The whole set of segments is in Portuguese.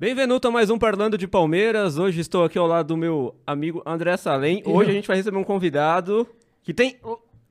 Bem-vindo a mais um Parlando de Palmeiras. Hoje estou aqui ao lado do meu amigo André Salem. Hoje a gente vai receber um convidado que tem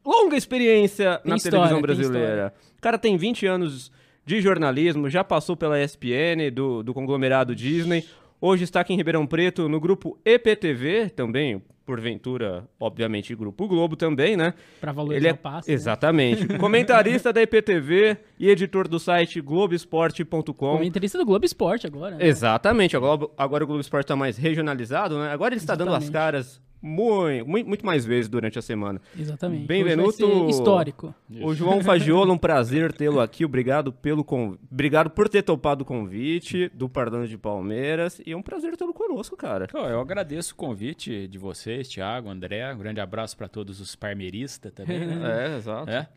longa experiência Tem na história, televisão brasileira. O cara tem 20 anos de jornalismo, já passou pela ESPN, do, do conglomerado Disney. Hoje está aqui em Ribeirão Preto, no grupo EPTV, também, porventura, obviamente, Grupo Globo também, né? Pra valorizar Ele é o passe. né? exatamente comentarista da EPTV e editor do site Globoesporte.com. Comentarista do Globo Esporte agora. né? Exatamente, agora, agora o Globo Esporte está mais regionalizado, né? Agora ele está dando as Exatamente. caras muito, muito mais vezes durante a semana. Exatamente. Bem-vindo. Histórico. O João Fagiola, um prazer tê-lo aqui. Obrigado pelo con... Obrigado por ter topado o convite do Pardano de Palmeiras e é um prazer tê-lo conosco, cara. Eu agradeço o convite de vocês, Thiago, André. Um grande abraço para todos os parmeiristas também, né? É, exato. É.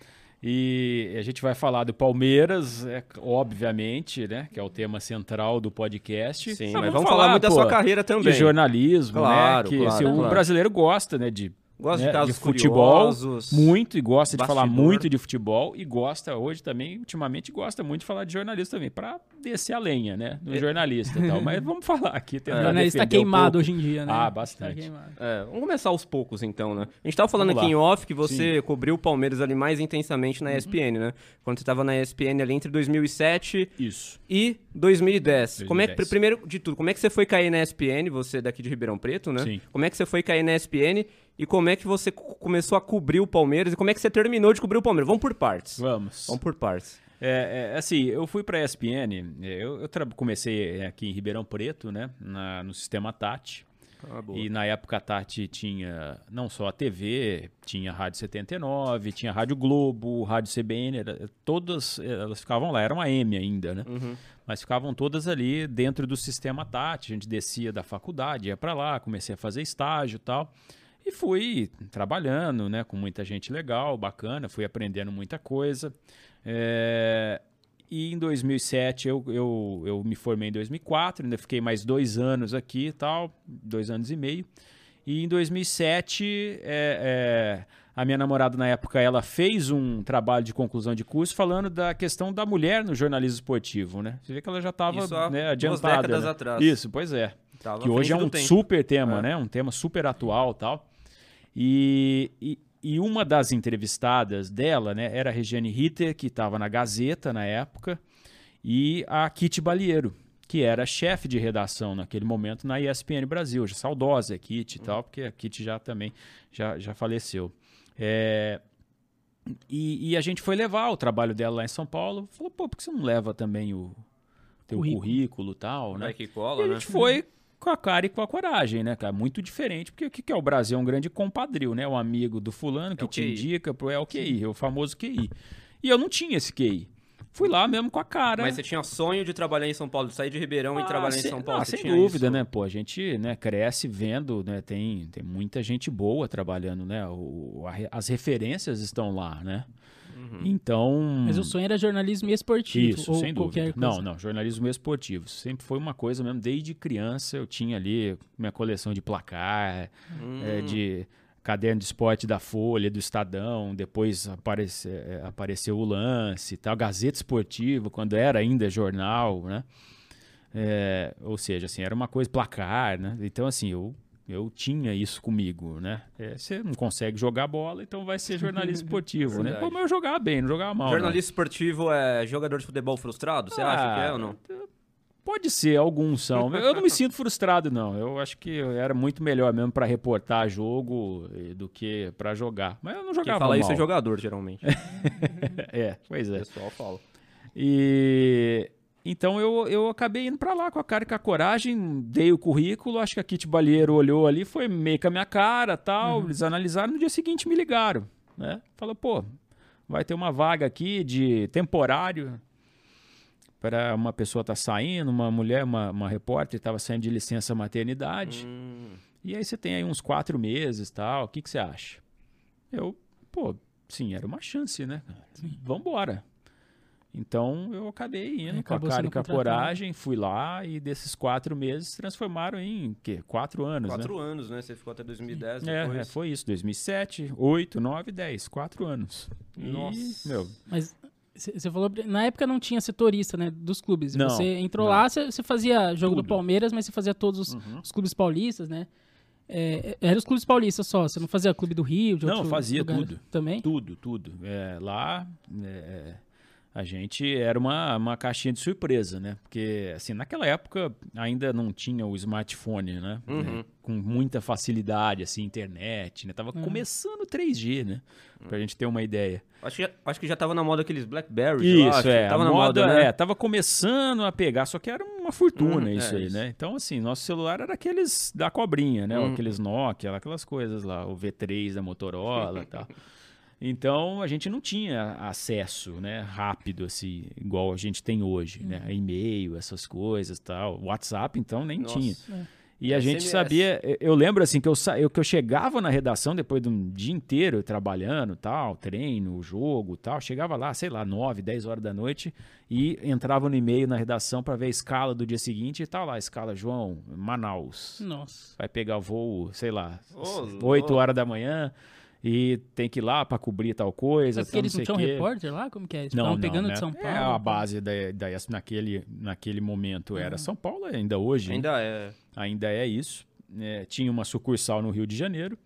E a gente vai falar do Palmeiras, é, obviamente, né? Que é o tema central do podcast. Sim, mas vamos falar muito da sua carreira também. De jornalismo, Claro, né? Que claro, assim, o claro. brasileiro gosta, né? De, Gosta né, de casos futebol curiosos, muito e gosta de falar muito de futebol e gosta hoje também, ultimamente gosta muito de falar de jornalista também, para descer a lenha, né? É. No jornalista e tal. Mas vamos falar aqui. O tentar jornalista tá um queimado pouco. hoje em dia, né? Ah, Tá bastante. queimado. É, vamos começar aos poucos então, né? A gente tava falando aqui em off que você cobriu o Palmeiras ali mais intensamente na ESPN, né? Quando você tava na ESPN ali entre 2007 Isso. e 2010. Como é que, 2010. primeiro de tudo, como é que você foi cair na ESPN, você daqui de Ribeirão Preto, né? Sim. Como é que você foi cair na ESPN e como é que você co- começou a cobrir o Palmeiras e como é que você terminou de cobrir o Palmeiras? Vamos por partes. Vamos. Vamos por partes. É, é, assim, eu fui para a ESPN, eu, eu comecei aqui em Ribeirão Preto, né, na- no sistema TAT. Ah. E na época a Tati tinha não só a TV, tinha a Rádio 79, tinha a Rádio Globo, Rádio CBN, era- todas elas ficavam lá, era uma M ainda, né? Uhum. Mas ficavam todas ali dentro do sistema Tati. A gente descia da faculdade, ia para lá, comecei a fazer estágio e tal. E fui trabalhando, né, com muita gente legal, bacana, fui aprendendo muita coisa. É, E em 2007 eu, eu, eu me formei em 2004, ainda fiquei mais dois anos aqui e tal, dois anos e meio. E em 2007, é, é, a minha namorada na época, ela fez um trabalho de conclusão de curso falando da questão da mulher no jornalismo esportivo, né? Você vê que ela já estava né, duas adiantada. décadas né? atrás. Isso, pois é. Tava que hoje é um super tema, É. né? Um tema super atual tal. E, e, e uma das entrevistadas dela, né, era a Regiane Ritter, que estava na Gazeta na época, e a Kitty Balieiro, que era chefe de redação naquele momento na ESPN Brasil, já saudosa a Kitty e tal, porque a Kitty já também já, já faleceu. É, e, e a gente foi levar o trabalho dela lá em São Paulo, falou, pô, por que você não leva também o teu Currículo. currículo e tal, né? Vai que E cola, a né? gente foi com a cara e com a coragem, né, cara? Muito diferente, porque o que é o Brasil? É um grande compadril, né? Um amigo do fulano que É o te indica, pro- é o QI, é o famoso QI. E eu não tinha esse QI. Fui lá mesmo com a cara. Mas você tinha sonho de trabalhar em São Paulo, de sair de Ribeirão e Ah, trabalhar em São Paulo. ah, você sem dúvida, isso? né? Pô, a gente né, cresce vendo, né? Tem, tem muita gente boa trabalhando, né? O, a as referências estão lá, né? Uhum. Então. Mas o sonho era jornalismo esportivo. Isso, ou sem qualquer dúvida. coisa. Não, não, jornalismo esportivo. Sempre foi uma coisa mesmo, desde criança eu tinha ali minha coleção de placar, Hum. é, de caderno de esporte da Folha, do Estadão, depois aparece, é, apareceu o lance, e tal, Gazeta Esportiva, quando era ainda jornal, né? É, ou seja, assim, era uma coisa placar, né? Então, assim, eu, eu tinha isso comigo, né? É, você não consegue jogar bola, então vai ser jornalismo esportivo, né? Mas eu jogava bem, não jogava mal. não. Jornalista esportivo é jogador de futebol frustrado? Você acha que é ou não? Pode ser, alguns são. Eu não me sinto frustrado, não. Eu acho que era muito melhor mesmo para reportar jogo eh, do que para jogar. Mas eu não Quem jogava fala mal. isso é jogador, geralmente. É, pois O é. pessoal fala. E então eu, eu acabei indo para lá com a cara e com a coragem, dei o currículo, acho que a Kit Balieiro olhou ali, foi meio com a minha cara, tal, eles analisaram, no dia seguinte me ligaram, né? Falou, pô, vai ter uma vaga aqui de temporário para uma pessoa tá saindo, uma mulher, uma, uma repórter estava saindo de licença maternidade. Hum, E aí você tem aí uns quatro meses tal. O que, que você acha? Eu, pô, sim, era uma chance, né? Vambora. Então eu acabei indo Aí com a cara e com a coragem, fui lá e desses quatro meses se transformaram em quê? Quatro anos, quatro anos, né? Você ficou até 2010 né? É, depois. é, foi isso, 2007, 8, 9, 10, quatro anos. E, Nossa. meu, Mas Você falou, na época não tinha setorista, né, dos clubes. Não, você entrou não. lá, você fazia jogo do Tudo. Palmeiras, mas você fazia todos os, Uhum. os clubes paulistas, né? É, era os clubes paulistas só, você não fazia clube do Rio, de Não, outro fazia lugar tudo. Também? Tudo, tudo. É, lá é, a gente era uma, uma caixinha de surpresa, né? Porque, assim, naquela época ainda não tinha o smartphone, né? Uhum. É, com muita facilidade, assim, internet, né? Tava Uhum. começando o 3G, né? Pra gente ter uma ideia. Acho que, acho que já tava na moda aqueles Blackberry. Isso, acho. é. Tava a na moda, moda, né? é, tava começando a pegar, só que era uma fortuna Hum, isso é aí, isso. né? Então, assim, nosso celular era aqueles da cobrinha, né? Hum. Aqueles Nokia, aquelas coisas lá, o V3 da Motorola e tal. Então, a gente não tinha acesso, né, rápido, assim, igual a gente tem hoje, né? E-mail, essas coisas tal. WhatsApp, então, nem Nossa. tinha. É. E a gente SMS. sabia, eu- lembro assim que eu, sa- eu que eu chegava na redação depois de um dia inteiro trabalhando, tal, treino, jogo, tal, chegava lá, sei lá, 9, 10 horas da noite e entrava no e-mail na redação para ver a escala do dia seguinte e tal lá, escala João, Manaus. Nossa. Vai pegar voo, sei lá, Ô, 8 louco. horas da manhã e tem que ir lá para cobrir tal coisa, Mas porque tal, eles não tinham quê. repórter lá? Como que é? Eles Não, não, pegando né? de São Paulo? É a base da, da ESP naquele, naquele momento era São Paulo, ainda hoje. Ainda é. ainda é isso. É, tinha uma sucursal no Rio de Janeiro.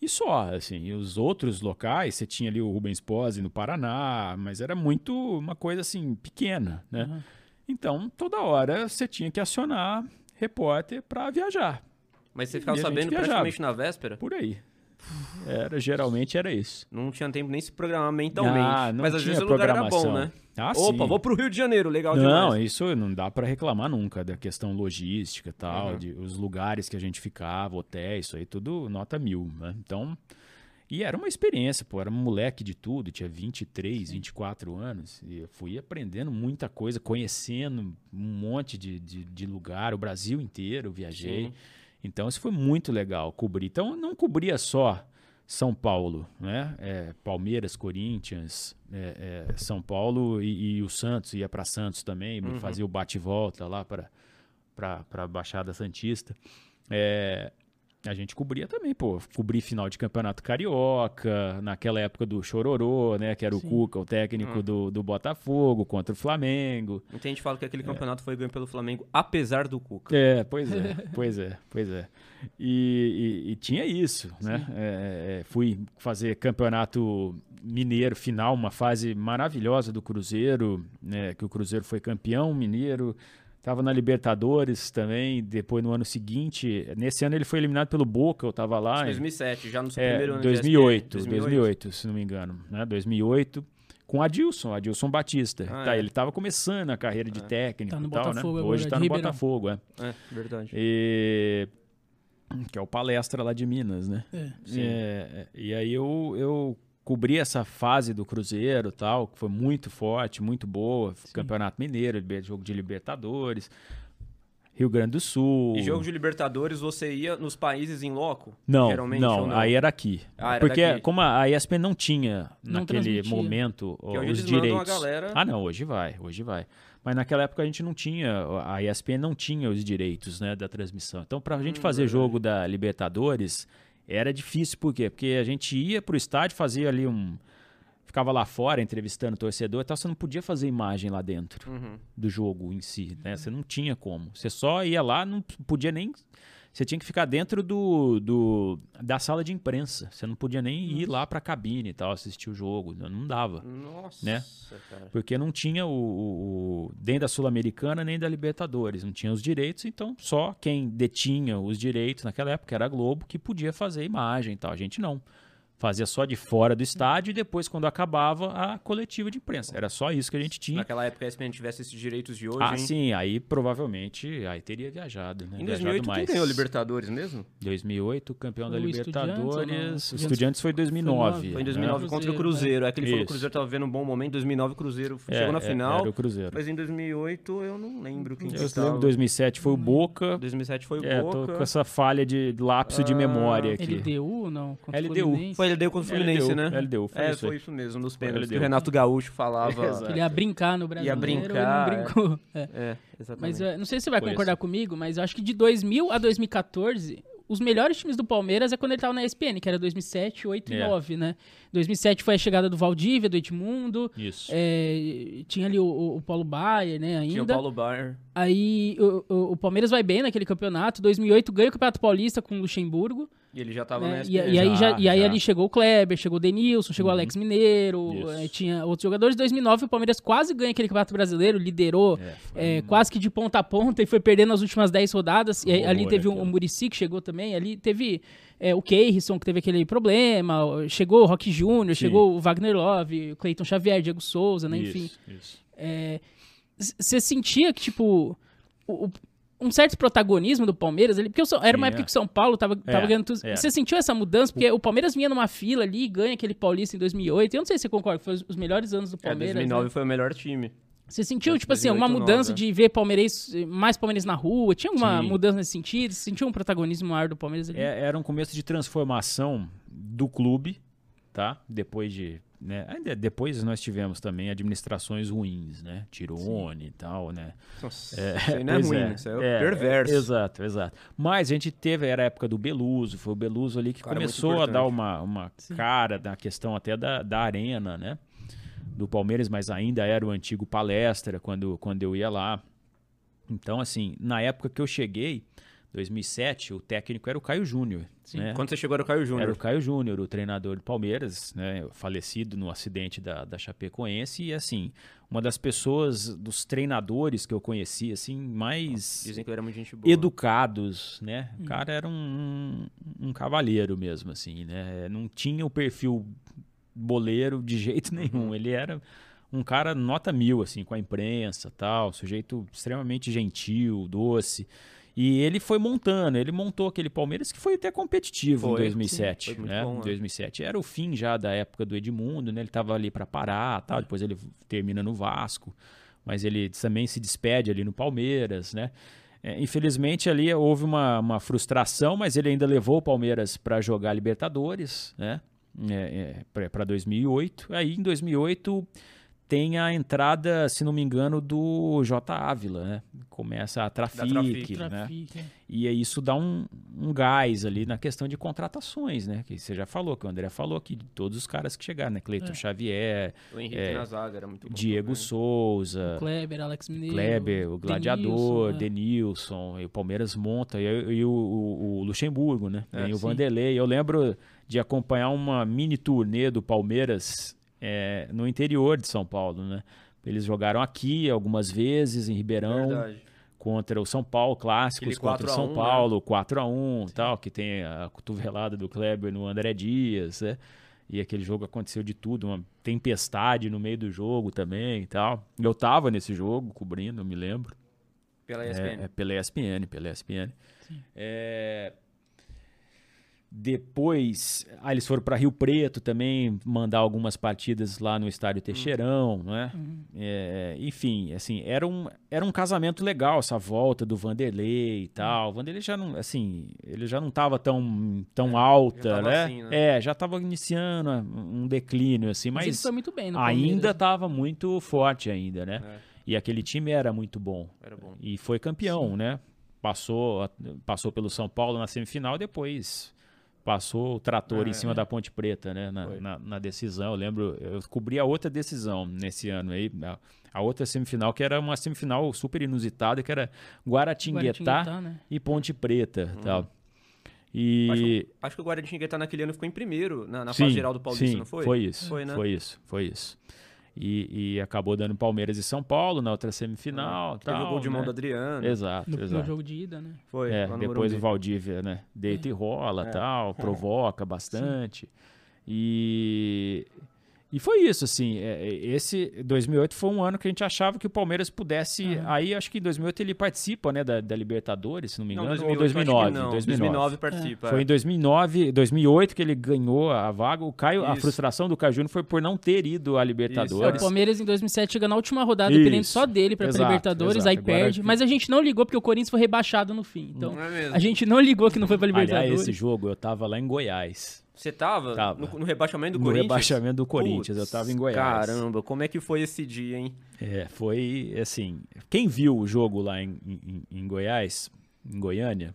E só, assim, e os outros locais, você tinha ali o Rubens Pose no Paraná, mas era muito uma coisa assim, pequena, né? Uhum. Então, toda hora você tinha que acionar repórter para viajar, Mas você ficava sabendo praticamente na véspera? por aí. Era, geralmente era isso. Não tinha tempo nem se programar mentalmente. Ah, não Mas às tinha vezes o lugar era bom, né? Ah, Opa, sim. vou pro Rio de Janeiro, legal Não, demais. isso não dá para reclamar nunca da questão logística e tal, Uhum. de os lugares que a gente ficava, hotéis, isso aí tudo nota mil, né? Então, e era uma experiência, pô, era um moleque de tudo, tinha 23, 24 anos, e eu fui aprendendo muita coisa, conhecendo um monte de, de, de lugar, o Brasil inteiro, viajei. Sim. Então, isso foi muito legal cobrir. Então, não cobria só São Paulo, né? É, Palmeiras, Corinthians, é, é, São Paulo e, e o Santos ia para Santos também, Uhum. fazia o bate volta lá para para a Baixada Santista. É, a gente cobria também, pô, cobri final de campeonato carioca, naquela época do Chororô, né? Que era o Sim. Cuca, o técnico Hum. do, do Botafogo contra o Flamengo. Muita gente fala que aquele campeonato foi ganho pelo Flamengo, apesar do Cuca. É, pois é, pois é, pois é. E, e- e tinha isso, né? É, é, fui fazer campeonato mineiro final, uma fase maravilhosa do Cruzeiro, né? Que o Cruzeiro foi campeão mineiro. Tava na Libertadores também. Depois no ano seguinte, nesse ano ele foi eliminado pelo Boca. Eu tava lá. em- 2007, já no seu é, primeiro ano de 2008, ESPN. 2008, se não me engano, né? 2008, com Adilson, Adilson Batista. Ah, tá, é. Ele estava começando a carreira de É. técnico Tá no e tal, Botafogo né? Hoje de tá no Ribeirão. Botafogo, é. É, verdade. E... Que é o palestra lá de Minas, né? É. Sim. É, e aí eu, eu cobri essa fase do Cruzeiro tal, que foi muito forte, muito boa. Campeonato Mineiro, jogo de Libertadores, Rio Grande do Sul. E jogo de Libertadores, você ia nos países em loco? Não, Geralmente, não, não? aí era aqui. Ah, era Porque daqui. como a a ESPN não tinha Não naquele momento Que os a direitos. galera- Ah, não, hoje vai, hoje vai. Mas naquela época a gente não tinha, a ESPN não tinha os direitos, né, da transmissão. Então pra gente Hum, fazer verdade. jogo da Libertadores era difícil, por quê? Porque a gente ia pro estádio, fazia ali um ficava lá fora entrevistando o torcedor e tal, você não podia fazer imagem lá dentro Uhum. do jogo em si, né? Você não tinha como. Você só ia lá, não podia nem. Você tinha que ficar dentro do, do da sala de imprensa. Você não podia nem ir lá pra cabine e tal, assistir o jogo. Não, não dava. Nossa, Né? cara. Porque não tinha o, o, o- nem da Sul-Americana nem da Libertadores, não tinha os direitos, então só quem detinha os direitos naquela época era a Globo que podia fazer imagem e tal. A gente não. Fazia só de fora do estádio e depois, quando acabava, a coletiva de imprensa. Era só isso que a gente tinha. Naquela época a ESPN tivesse esses direitos de hoje, Ah, hein? sim, aí provavelmente aí teria viajado, né? Em Viajado 2008 quem mais. ganhou a Libertadores mesmo? 2008, campeão da O não? Libertadores. O Estudiantes foi 2009. Foi Foi em É. 2009 É. contra o Cruzeiro. É que ele falou que o. Cruzeiro tava vivendo um bom momento. Em 2009 o Cruzeiro É, chegou na é, final. Era o Cruzeiro. Mas em 2008 eu não lembro quem que Eu estava. lembro 2007 foi o Boca. 2007 foi o É, Boca. tô com essa falha de lapso de Ah, memória aqui. LDU ou não? Contra o LDU. Fluminense? Foi LDU contra o Fluminense, LDU, né? LDU, foi é, isso aí. foi isso mesmo, nos pênaltis. Que o Renato Gaúcho falava. Ele ia brincar no brasileiro brincar, e não brincou. É. é, exatamente. Mas é, não sei se você vai Foi concordar comigo, mas eu acho que de 2000 a 2014, os melhores times do Palmeiras é quando ele tava na ESPN, que era 2007, 8 e É. 9, né? 2007 foi a chegada do Valdívia, do Edmundo. Isso. é, tinha ali o, o- o Paulo Baier, né, ainda. Tinha o Paulo Baier. Aí o, o- o Palmeiras vai bem naquele campeonato. 2008 ganha o Campeonato Paulista com o Luxemburgo. E ele já tava né? na E, e aí, já, Já, e aí já. ali chegou o Kleber, chegou o Denilson, chegou o Alex Mineiro, eh, tinha outros jogadores. Em 2009 o Palmeiras quase ganha aquele Campeonato Brasileiro, liderou É, foi eh, quase que de ponta a ponta e foi perdendo nas últimas 10 rodadas. E Horror ali teve o, aquilo. o Muricy que chegou também. Ali teve eh, o Keirson que teve aquele problema. Chegou o Rock Júnior, chegou o Wagner Love, o Cleiton Xavier, Diego Souza, né? Enfim. Isso, isso. Você sentia que, tipo, o- o- um certo protagonismo do Palmeiras ali, porque São- era uma Tinha. época que o São Paulo tava, tava É, ganhando tudo. era. Você sentiu essa mudança? Porque o Palmeiras vinha numa fila ali e ganha aquele Paulista em 2008. Eu não sei se você concorda, foi os, melhores anos do É, Palmeiras. 2009 né? foi o melhor time. Você sentiu, tipo assim, alguma 2008, mudança 9, de ver palmeirense, mais palmeirense na rua? Tinha alguma Sim. mudança nesse sentido? Você sentiu um protagonismo maior do Palmeiras ali? É, era um começo de transformação do clube, tá? Depois de. Né? Ainda depois nós tivemos também administrações ruins, né? Tirone e tal, né? Nossa, isso aí não é ruim, isso aí é, perverso. Exato, exato. Mas a gente teve, era a época do Beluso, foi o Beluso ali que Cara, começou a dar uma, uma cara na questão até da, da arena, né? Do Palmeiras, mas ainda era o antigo palestra quando, quando eu ia lá. Então, assim, na época que eu cheguei, 2007, o técnico era o Caio Júnior. Né? Quando você chegou era o Caio Era Júnior. o Caio Júnior, o treinador do Palmeiras, né, falecido no acidente da, da Chapecoense, e assim, uma das pessoas, dos treinadores que eu conheci, assim, mais Dizem que era muito gente boa. educados, né? O cara era um, um, um cavalheiro mesmo, assim, né? Não tinha o perfil boleiro de jeito nenhum. Ele era um cara nota mil, assim, com a imprensa tal, sujeito extremamente gentil, doce. E ele foi montando, ele montou aquele Palmeiras que foi até competitivo Foi, em 2007, sim, né? bom, Em né? 2007 era o fim já da época do Edmundo, né? Ele tava ali para parar, tal, depois ele termina no Vasco, mas ele também se despede ali no Palmeiras, né? É, infelizmente ali houve uma, uma frustração, mas ele ainda levou o Palmeiras para jogar Libertadores, né? É, para 2008. Aí em 2008 tem a entrada, se não me engano, do J. Ávila, né? Começa a Trafic, Trafic. né? É. E aí isso dá um, um gás ali na questão de contratações, né? Que você já falou, que o André falou aqui, de todos os caras que chegaram, né? Cleiton É. Xavier, O Henrique É, na zaga era muito bom. Diego também. Souza, Kleber, Alex Mineiro. Kleber, o Gladiador, Denilson, é. Denilson, e o Palmeiras monta, e, e o, o- o Luxemburgo, né? É, Tem o sim. Vanderlei. Eu lembro de acompanhar uma mini turnê do Palmeiras é, no interior de São Paulo, né? Eles jogaram aqui algumas vezes, em Ribeirão, Verdade. contra o São Paulo, clássicos contra o 4 a São 1, Paulo, 4x1 tal, que tem a cotovelada do Kleber no André Dias, né? E aquele jogo aconteceu de tudo, uma tempestade no meio do jogo também e tal. Eu tava nesse jogo, cobrindo, eu me lembro. Pela É, ESPN. é pela ESPN, pela ESPN. É, Depois, ah, eles foram para Rio Preto também, mandar algumas partidas lá no Estádio Teixeirão, né? É, enfim, assim, era um, era um casamento legal essa volta do Vanderlei e tal. O Vanderlei já não, assim, ele já não estava tão, tão alta, tava né? assim, né? É, já estava iniciando um declínio, assim, Mas, mas muito bem no ainda estava muito forte ainda, né? É, E aquele time era muito bom era bom. e foi campeão, né? Passou, passou pelo São Paulo na semifinal, depois passou o trator É, em cima da Ponte Preta, né? Na, na, na decisão. Eu lembro, eu cobri a outra decisão nesse ano aí, a, a outra semifinal, que era uma semifinal super inusitada, que era Guaratinguetá, Guaratinguetá, né? e Ponte Preta Uhum. tal. E. Acho que o Guaratinguetá naquele ano ficou em primeiro na, na sim, fase geral do Paulista, sim, não foi? Foi isso. Foi, né? Foi isso, foi isso. E, e acabou dando Palmeiras e São Paulo na outra semifinal. Teve o tal, gol de mão né? do Adriano. Exato, No, no exato. jogo de ida, né? Foi. É, no depois o. Valdívia, né? Deita e rola, É. tal, provoca bastante. E e foi isso, assim. é, é, esse 2008 foi um ano que a gente achava que o Palmeiras pudesse. Aí acho que em 2008 ele participa, né, da, da Libertadores, se não me Não, engano, 2008 ou eu acho que 2009. não. 2009. 2009 participa. Foi é. em 2009, 2008 que ele ganhou a vaga. O Caio, a Isso. frustração do Caio Júnior foi por não ter ido à É, Libertadores. o Palmeiras em 2007 chega na última rodada, Isso. dependendo só dele Exato, Libertadores, exato. aí Agora perde. que- Mas a gente não ligou porque o Corinthians foi rebaixado no fim. Então, Não é mesmo? a gente não ligou que não foi pra Aliás, Libertadores. esse jogo eu tava lá em Goiás. Você tava, Tava. No, no rebaixamento do No Corinthians? rebaixamento do Corinthians, eu Putz, tava em Goiás. Caramba, como é que foi esse dia, hein? É, foi assim. Quem viu o jogo lá em, em- em Goiás, em Goiânia,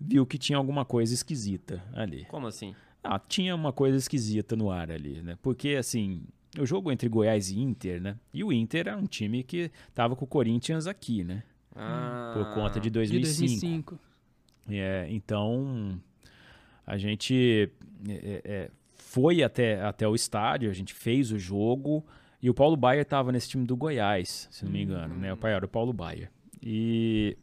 viu que tinha alguma coisa esquisita ali. Como assim? Ah, tinha uma coisa esquisita no ar ali, né? Porque, assim, o jogo entre Goiás e Inter, né? E o Inter era um time que tava com o Corinthians aqui, né? Ah, Por conta de De 2005. 2005. É, então, a gente é, é, foi até, até o estádio, a gente fez o jogo, e o Paulo Baier estava nesse time do Goiás, se não me engano, né? O pai era o Paulo Baier. E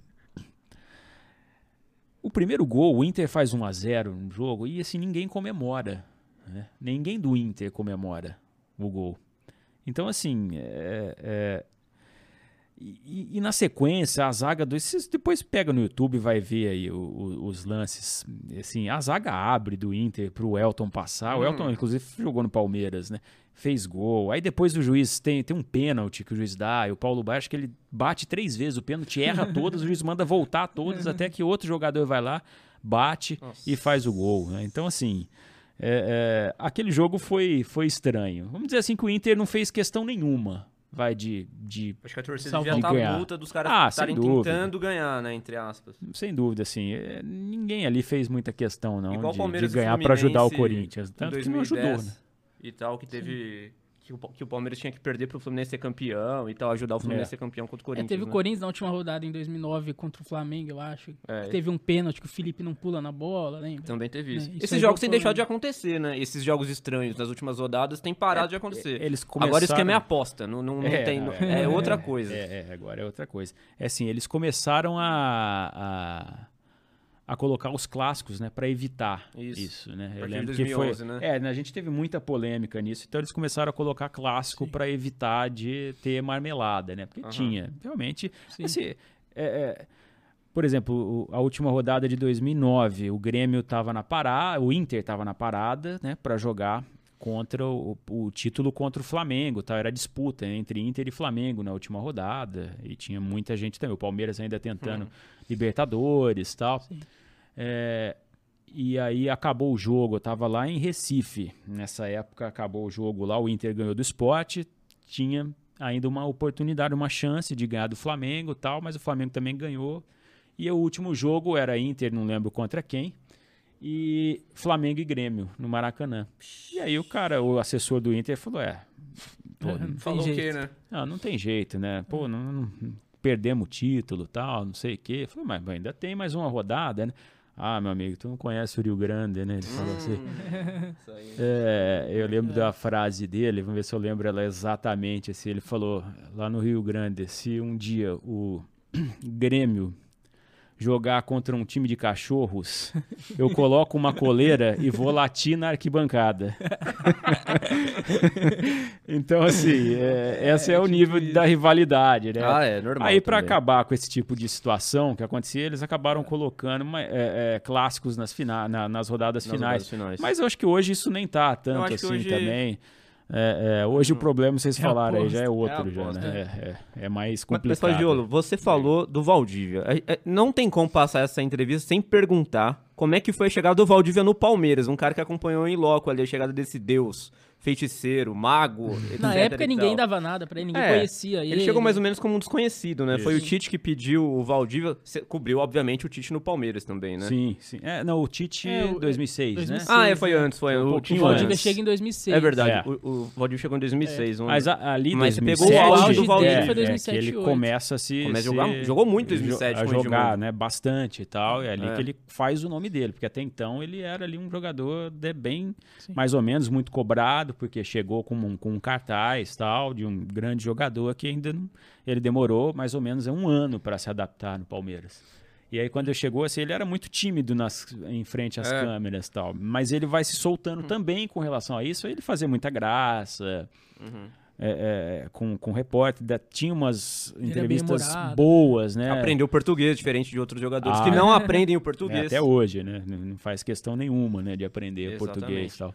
o primeiro gol, o Inter faz 1 a 0 no jogo, e assim, ninguém comemora. né? Ninguém do Inter comemora o gol. Então, assim, é, é, e, e na sequência, a zaga do. Você depois pega no YouTube e vai ver aí o- o- os lances. Assim, a zaga abre do Inter pro Elton passar. O Elton, inclusive, jogou no Palmeiras, né? Fez gol. Aí depois o juiz tem, tem um pênalti que o juiz dá. E o Paulo Baixo, que ele bate três vezes o pênalti, erra todas, o juiz manda voltar todas, até que outro jogador vai lá, bate e faz o gol. né? Então, assim. é, é, aquele jogo foi, foi estranho. Vamos dizer assim que o Inter não fez questão nenhuma. Vai de, de Acho que a torcida Salvar. devia De estar ganhar. puta dos caras Ah, estarem tentando ganhar, né? Entre aspas. Sem dúvida, assim. é, ninguém ali fez muita questão, não, Igual de, Palmeiras de ganhar para ajudar o Corinthians. Tanto que não ajudou, né? E tal, que teve. Que o, que o Palmeiras tinha que perder pro Fluminense ser campeão e tal, ajudar o Fluminense É. a ser campeão contra o É, Corinthians. teve o né? Corinthians na última rodada em 2009 contra o Flamengo, eu acho. É. Que Teve um pênalti que o Felipe não pula na bola, lembra? Também teve isso. É, isso Esses jogos têm deixado de acontecer, né? Esses jogos estranhos nas últimas rodadas têm parado de acontecer. Eles Agora o começaram- esquema é aposta, não, não, não É, tem. é, É, outra coisa. É, é, agora é outra coisa. É assim, eles começaram a, a, a colocar os clássicos, né, para evitar Isso. isso, né? Eu lembro 2011, que né? foi, é, né, a gente teve muita polêmica nisso, então eles começaram a colocar clássico para evitar de ter marmelada, né? Porque Aham. tinha, realmente, Sim. assim, é, é, por exemplo, a última rodada de 2009, o Grêmio estava na parada, o Inter estava na parada, né, para jogar contra o, o título contra o Flamengo, tá? Era disputa entre Inter e Flamengo na última rodada e tinha muita gente também. O Palmeiras ainda tentando Libertadores, tal. Sim. É, e aí acabou o jogo, eu tava lá em Recife. Nessa época acabou o jogo lá, o Inter ganhou do esporte, tinha ainda uma oportunidade, uma chance de ganhar do Flamengo e tal, mas o Flamengo também ganhou. E o último jogo era Inter, não lembro contra quem, e Flamengo e Grêmio no Maracanã. E aí o cara, o assessor do Inter falou: é. Pô, Não tem Falou o quê, jeito. né? não, não tem jeito, né? Pô, não, não- perdemos o título tal, não sei o quê. Eu Falei, mas ainda tem mais uma rodada, né? Ah, meu amigo, tu não conhece o Rio Grande, né? Ele falou assim. Hum. É, eu lembro da frase dele, vamos ver se eu lembro ela exatamente. Assim, ele falou lá no Rio Grande: se um dia o Grêmio jogar contra um time de cachorros, eu coloco uma coleira e vou latir na arquibancada. então, assim, é, esse é, o nível da rivalidade, né? Ah, é normal. Aí, para acabar com esse tipo de situação que acontecia, eles acabaram colocando uma- é, é, clássicos nas, fina na- nas rodadas Nas finais. rodadas finais. Mas eu acho que hoje isso nem tá tanto assim hoje- também. É, é, hoje o problema, vocês É falaram aí, já é É outro, já, né? É, é- é mais Mas, complicado. Fagiolo, você falou do Valdívia. Não tem como passar essa entrevista sem perguntar como é que foi a chegada do Valdívia no Palmeiras, um cara que acompanhou em loco ali a chegada desse deus, feiticeiro, mago, etc. Na época ninguém dava nada pra ele, ninguém É, conhecia ele. Ele chegou mais ou menos como um desconhecido, né? Foi o Isso. Tite que pediu o Valdívia, cobriu, obviamente, o Tite no Palmeiras também, né? Sim, sim. É, não, o Tite É, o- 2006, 2006. né? Ah, é, foi antes, foi Um o, pouquinho o O antes. Valdívia chega em 2006. É verdade, É. o, o Valdívia chegou em 2006. um- Mas a- ali Mas você 2007, pegou o auge do é, Valdívia. é, Foi que 2007, ele 2008. começa a se... Começa a se- jogar- jogou muito em 2007 a jogar, né? Bastante e tal. É ali É. que ele faz o nome dele, porque até então ele era ali um jogador de bem, Sim. mais ou menos, muito cobrado, porque chegou com um, com um cartaz tal, de um grande jogador que ainda não, ele demorou mais ou menos um ano para se adaptar no Palmeiras. E aí quando ele chegou, assim, ele era muito tímido nas, em frente às É. câmeras tal. Mas ele vai se soltando também com relação a isso. Ele fazia muita graça. Uhum. é, é, com, com repórter, da- tinha umas bem entrevistas humorado. boas, né? Aprendeu português, diferente de outros jogadores Ah, que não é. aprendem o É, português. até hoje, né? Não não faz questão nenhuma, né, de aprender Exatamente. português e tal.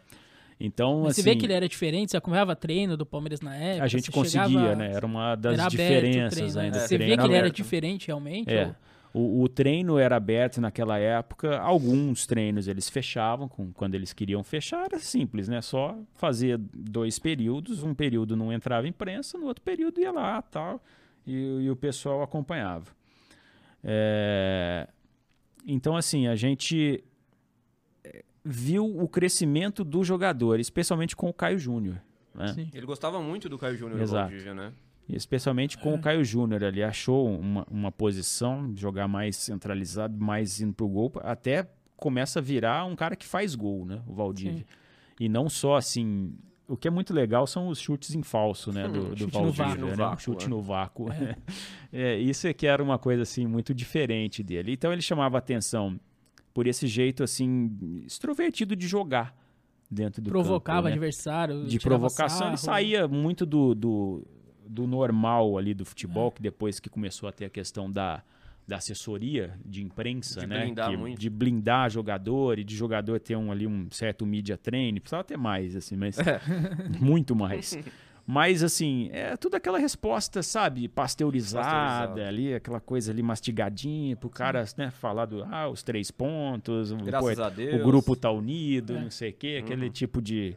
Então, Mas assim, você vê que ele era diferente, você acompanhava treino do Palmeiras na época. a gente conseguia, chegava- né? Era uma das era diferenças treino, né? ainda. Você vê que ele era diferente realmente. É. ou- O, o treino era aberto naquela época. Alguns treinos eles fechavam com, quando eles queriam fechar. Era simples, né? Só fazia dois períodos. Um período não entrava imprensa, no outro período ia lá tal. E, e o pessoal acompanhava. É, Então, assim, a gente viu o crescimento do jogador, especialmente com o Caio Júnior. Né? Ele gostava muito do Caio Júnior Exato. Valdívia, né? Especialmente com o Caio Júnior. Ele achou uma, uma posição, jogar mais centralizado, mais indo pro gol, até começa a virar um cara que faz gol, né? O Valdívia. Sim. E não só assim. O que é muito legal são os chutes em falso, né? Do, do chute no Valdívia, vácuo. né? Vácuo, chute é. no vácuo. É, isso é que era uma coisa assim muito diferente dele. Então ele chamava atenção por esse jeito assim extrovertido de jogar dentro do Provocava campo, né? adversário. de provocação, ele sarro. saía muito do, do, do normal ali do futebol, que depois que começou a ter a questão da, da assessoria de imprensa, De né? blindar que- muito. De blindar jogador e de jogador ter um, ali um certo media training. Precisava ter mais, assim, mas muito mais. Mas, assim, é tudo aquela resposta, sabe, pasteurizada ali, aquela coisa ali mastigadinha pro cara, né, falar do, ah, os três pontos, o- Graças pô, a Deus. o grupo tá unido, É. não sei o quê, aquele Uhum. tipo de,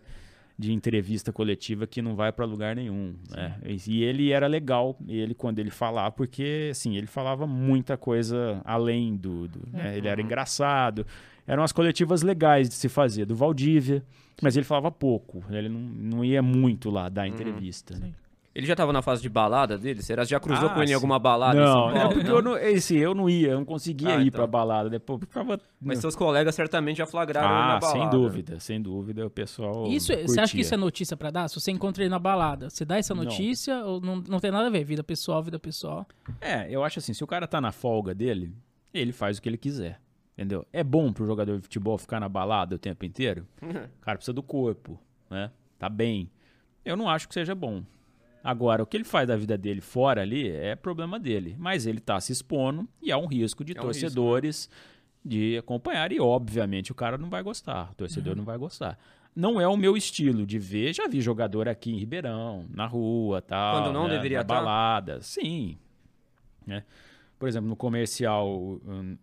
de entrevista coletiva que não vai para lugar nenhum, né? E ele era legal, ele quando ele falava, porque assim, ele falava muita coisa além do, do, né? ele era Uhum. engraçado. Eram as coletivas legais de se fazer, do Valdívia, mas ele falava pouco, ele não, não ia muito lá Uhum. dar entrevista. né? Ele já tava na fase de balada dele? Será que já cruzou Ah, com ele em alguma balada em São Não, é porque eu não, esse, eu não ia, eu não conseguia Ah, ir então. pra balada, depois ficava... Mas seus colegas certamente já flagraram ele ah, na balada. sem dúvida, sem dúvida, o pessoal Isso, você acha que isso é notícia pra dar? Se você encontra ele na balada, você dá essa Não. notícia ou não, não tem nada a ver? Vida pessoal, vida pessoal. É, eu acho assim, se o cara tá na folga dele, ele faz o que ele quiser. Entendeu? É bom pro jogador de futebol ficar na balada o tempo inteiro? O cara precisa do corpo, né? Tá bem. Eu não acho que seja bom. Agora, o que ele faz da vida dele fora ali é problema dele. Mas ele tá se expondo e há um risco de É um risco, torcedores de acompanhar. E, obviamente, o cara não vai gostar. O torcedor não vai gostar. Não é o meu estilo de ver. Já vi jogador aqui em Ribeirão, na rua, tal. Quando não né, deveria na tá? balada. Sim. Né? Por exemplo, no comercial, um,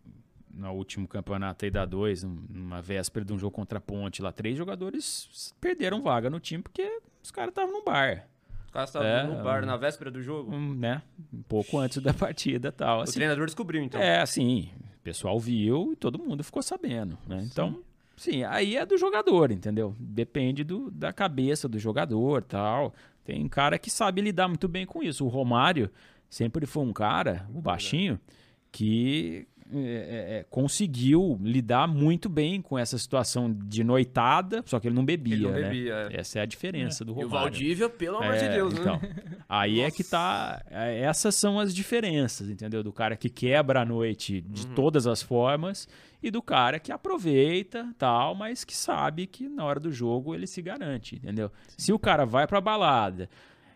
no último campeonato aí da 2, numa véspera de um jogo contra a Ponte, lá três jogadores perderam vaga no time porque os caras estavam no bar, caras estavam É, no bar na véspera do jogo. né? Um pouco antes da partida e tal. O Assim, treinador descobriu, então. é, assim, o pessoal viu e todo mundo ficou sabendo, né? Então, sim, aí é do jogador, entendeu? Depende do, da cabeça do jogador tal. Tem cara que sabe lidar muito bem com isso. O Romário sempre foi um cara, o baixinho, que é, é, é, conseguiu lidar muito bem com essa situação de noitada, só que ele não bebia, Ele não né? bebia, é. Essa é a diferença do E o Romário. Valdívia, pelo amor de É, Deus, né? então, aí é que tá. é, Essas são as diferenças, entendeu? Do cara que quebra a noite de Uhum. todas as formas e do cara que aproveita, tal, mas que sabe que na hora do jogo ele se garante, entendeu? Se o cara vai pra balada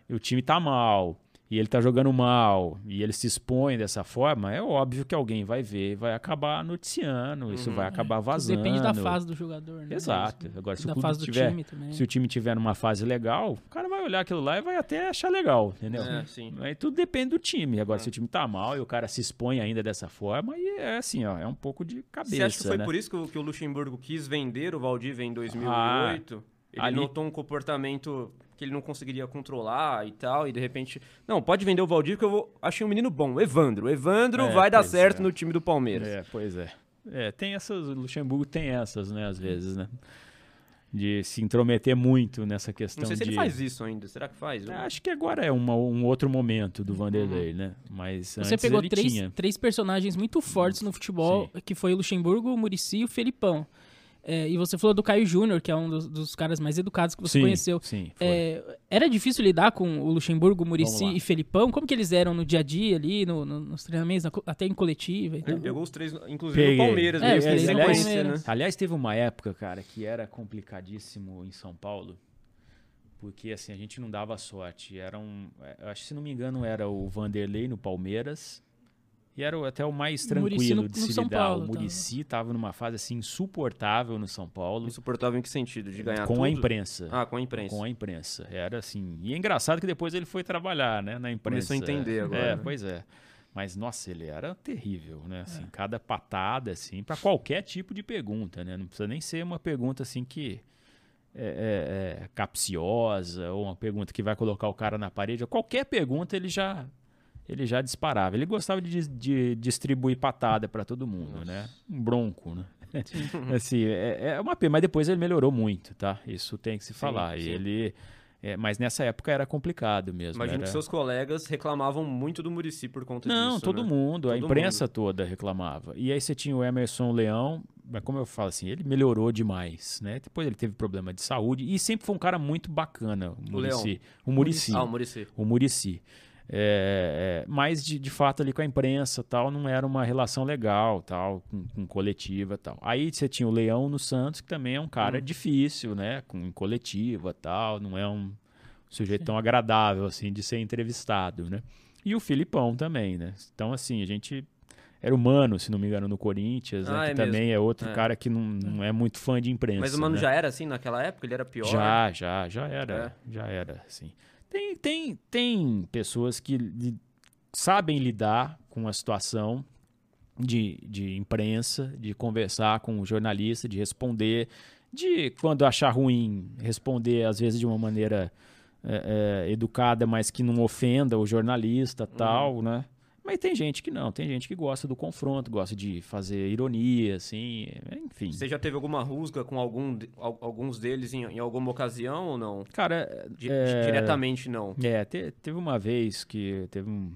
e o time tá mal. E ele tá jogando mal e ele se expõe dessa forma, é óbvio que alguém vai ver e vai acabar noticiando, isso Uhum. vai acabar Tudo vazando. Depende da fase do jogador, né? Exato. Agora, se o da clube fase do tiver, time também. se o time tiver numa fase legal, o cara vai olhar aquilo lá e vai até achar legal, entendeu? É, sim. Aí tudo depende do time. Agora, É. se o time tá mal e o cara se expõe ainda dessa forma, aí é assim, ó, é um pouco de cabeça, Você acha que foi né? por isso que o, que o Luxemburgo quis vender o Valdívia em 2008? ele ali- notou um comportamento que ele não conseguiria controlar e tal, e de repente... Não, pode vender o Valdívia que eu vou... achei um menino bom, o Evandro. O Evandro É, vai dar certo é. no time do Palmeiras. É, pois é. É, tem essas, o Luxemburgo tem essas, né, às vezes, né? De se intrometer muito nessa questão Não sei se de... ele faz isso ainda. Será que faz? Eu- Acho que agora é uma- um outro momento do Vanderlei, né? Mas Você antes pegou ele três, tinha. três personagens muito fortes no futebol, que foi o Luxemburgo, o Murici e o Felipão. É, e você falou do Caio Júnior, que é um dos, dos caras mais educados que você sim, conheceu. Sim, foi. É, era difícil lidar com o Luxemburgo, o Murici e Felipão? Como que eles eram no dia a dia ali, no- no- nos treinamentos, na até em coletiva e tal? Ele pegou os três, inclusive Peguei. no Palmeiras, É, que em três sequência, Palmeiras. né? Aliás, teve uma época, cara, que era complicadíssimo em São Paulo. Porque, assim, a gente não dava sorte. Era um, eu acho que, se não me engano, era o Vanderlei no Palmeiras. E era até o mais tranquilo no- de se lidar. Paulo, o tá. Murici tava numa fase, assim, insuportável no São Paulo. Insuportável em que sentido? De ganhar com tudo? a imprensa. Ah, com a imprensa. Com a imprensa. Era assim. E é engraçado que depois ele foi trabalhar, né? Na imprensa. Começou a entender agora, É, né? pois é. Mas, nossa, ele era terrível, né? Assim, Cada patada, assim, para qualquer tipo de pergunta, né? Não precisa nem ser uma pergunta, assim, que é, é- é capciosa ou uma pergunta que vai colocar o cara na parede. Qualquer pergunta ele já ele já disparava. Ele gostava de, de distribuir patada para todo mundo, Nossa. né? Um bronco, né? assim, é, é uma pena, mas depois ele melhorou muito, tá? Isso tem que se Sim, falar. E sim. ele, é, mas nessa época era complicado mesmo. Imagino era... que seus colegas reclamavam muito do Murici por conta Não, disso. todo né? mundo, a Todo imprensa toda reclamava. E aí você tinha o Emerson Leão, mas como eu falo assim, ele melhorou demais, né? Depois ele teve problema de saúde e sempre foi um cara muito bacana, o. Murici. O Murici. Ah, o Murici. O Murici. É, é, mas de, de fato ali com a imprensa tal não era uma relação legal tal com, com coletiva tal aí você tinha o Leão no Santos que também é um cara Hum. difícil né com coletiva tal não é um sujeito tão agradável assim de ser entrevistado né e o Filipão também né então assim a gente era humano se não me engano no Corinthians né, Ah, que é também é outro É. cara que não, não é muito fã de imprensa Mas o Mano né? já era assim naquela época? Ele era pior? Já, já, já era. É. Já era, assim. Tem, tem, tem pessoas que li- sabem lidar com a situação de, de imprensa, de conversar com o jornalista, de responder, de, quando achar ruim, responder, às vezes, de uma maneira é, é, educada, mas que não ofenda o jornalista tal, né? Mas tem gente que não, tem gente que gosta do confronto, gosta de fazer ironia, assim, enfim. Você já teve alguma rusga com algum, alguns deles em, em alguma ocasião ou não? Cara, Di- é, Diretamente não. É, te- teve uma vez que teve um.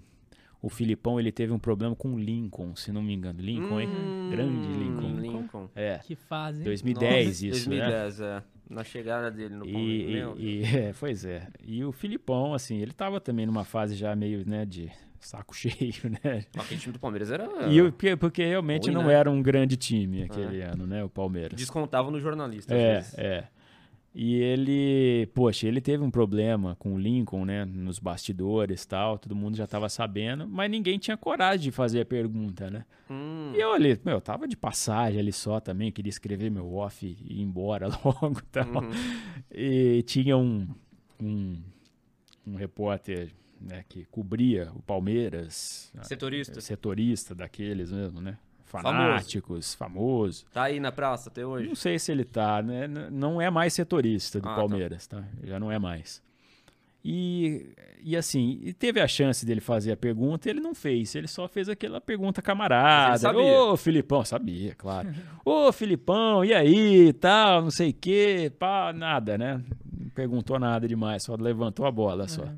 O Filipão ele teve um problema com o Lincoln, se não me engano. Lincoln, hein? Hum, Grande Lincoln. Lincoln. É, Que fase. 2010 Nossa, isso, né? 2010, é. Na chegada dele no Palmeiras. E, e, e- é, pois é. E o Filipão, assim, ele tava também numa fase já meio, né, de saco cheio, né? Aquele time do Palmeiras era. E o- porque, porque realmente Ruim, não né? era um grande time aquele ano, né? O Palmeiras. Descontava no jornalista. É, é. E ele, poxa, ele teve um problema com o Lincoln, né, nos bastidores e tal, todo mundo já tava sabendo, mas ninguém tinha coragem de fazer a pergunta, né? Hum, E eu ali, meu, eu tava de passagem ali só também, queria escrever meu off e ir embora logo e tal. uhum. E tinha um, um, um repórter, né, que cobria o Palmeiras, Setorista. setorista daqueles mesmo, né? Fanáticos, famoso. Tá aí na praça até hoje? Não sei se ele tá, né? Não é mais setorista do Ah, tá. Palmeiras, tá. Já não é mais. E, e assim, e teve a chance dele fazer a pergunta, ele não fez. Ele só fez aquela pergunta camarada. Ô, Filipão, sabia, claro. Ô, Filipão, e aí, tal, não sei o quê, pá, nada, né? Não perguntou nada demais, só levantou a bola só. Uhum.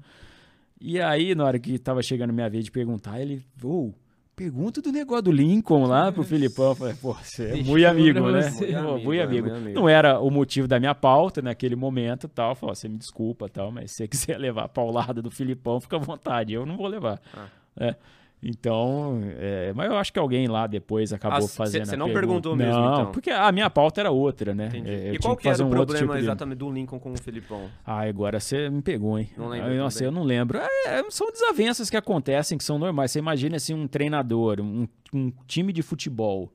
E aí, na hora que tava chegando minha vez de perguntar, ele, ô, pergunta do negócio do Lincoln lá pro Filipão. Eu falei, pô, você é muito amigo, né? Muito Pô, amigo, muito é, amigo. muito amigo. Não era o motivo da minha pauta naquele momento e tal. Falou, você me desculpa tal, mas se você quiser levar a paulada do Filipão, fica à vontade. Eu não vou levar. Ah. É. Então, é, mas eu acho que alguém lá depois acabou Ah, fazendo cê a não pergunta. perguntou mesmo, Não, então? porque a minha pauta era outra, né? Entendi. É, eu e qual que era o um outro problema tipo de- exatamente do Lincoln com o Filipão? ah, agora você me pegou, hein? Não lembro Ah, Nossa, também. eu não lembro. É, são desavenças que acontecem, que são normais. Você imagina assim, um treinador, um, um time de futebol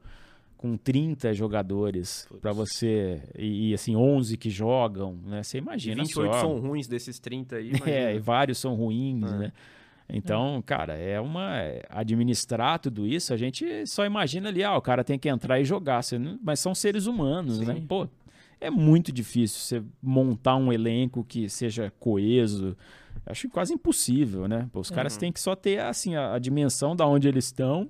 com 30 jogadores pra você e, e, assim 11 que jogam, né? Você E imagina 28 só. são ruins desses 30 aí. É, e imagina. vários são ruins, É. né? Então, cara, é uma. é, Administrar tudo isso, a gente só imagina ali, ah, o cara tem que entrar e jogar. mas são seres humanos, né? Sim. Pô, é muito difícil você montar um elenco que seja coeso. Acho quase impossível, né? Pô, os caras Uhum. têm que só ter, assim, a, a dimensão da onde eles estão.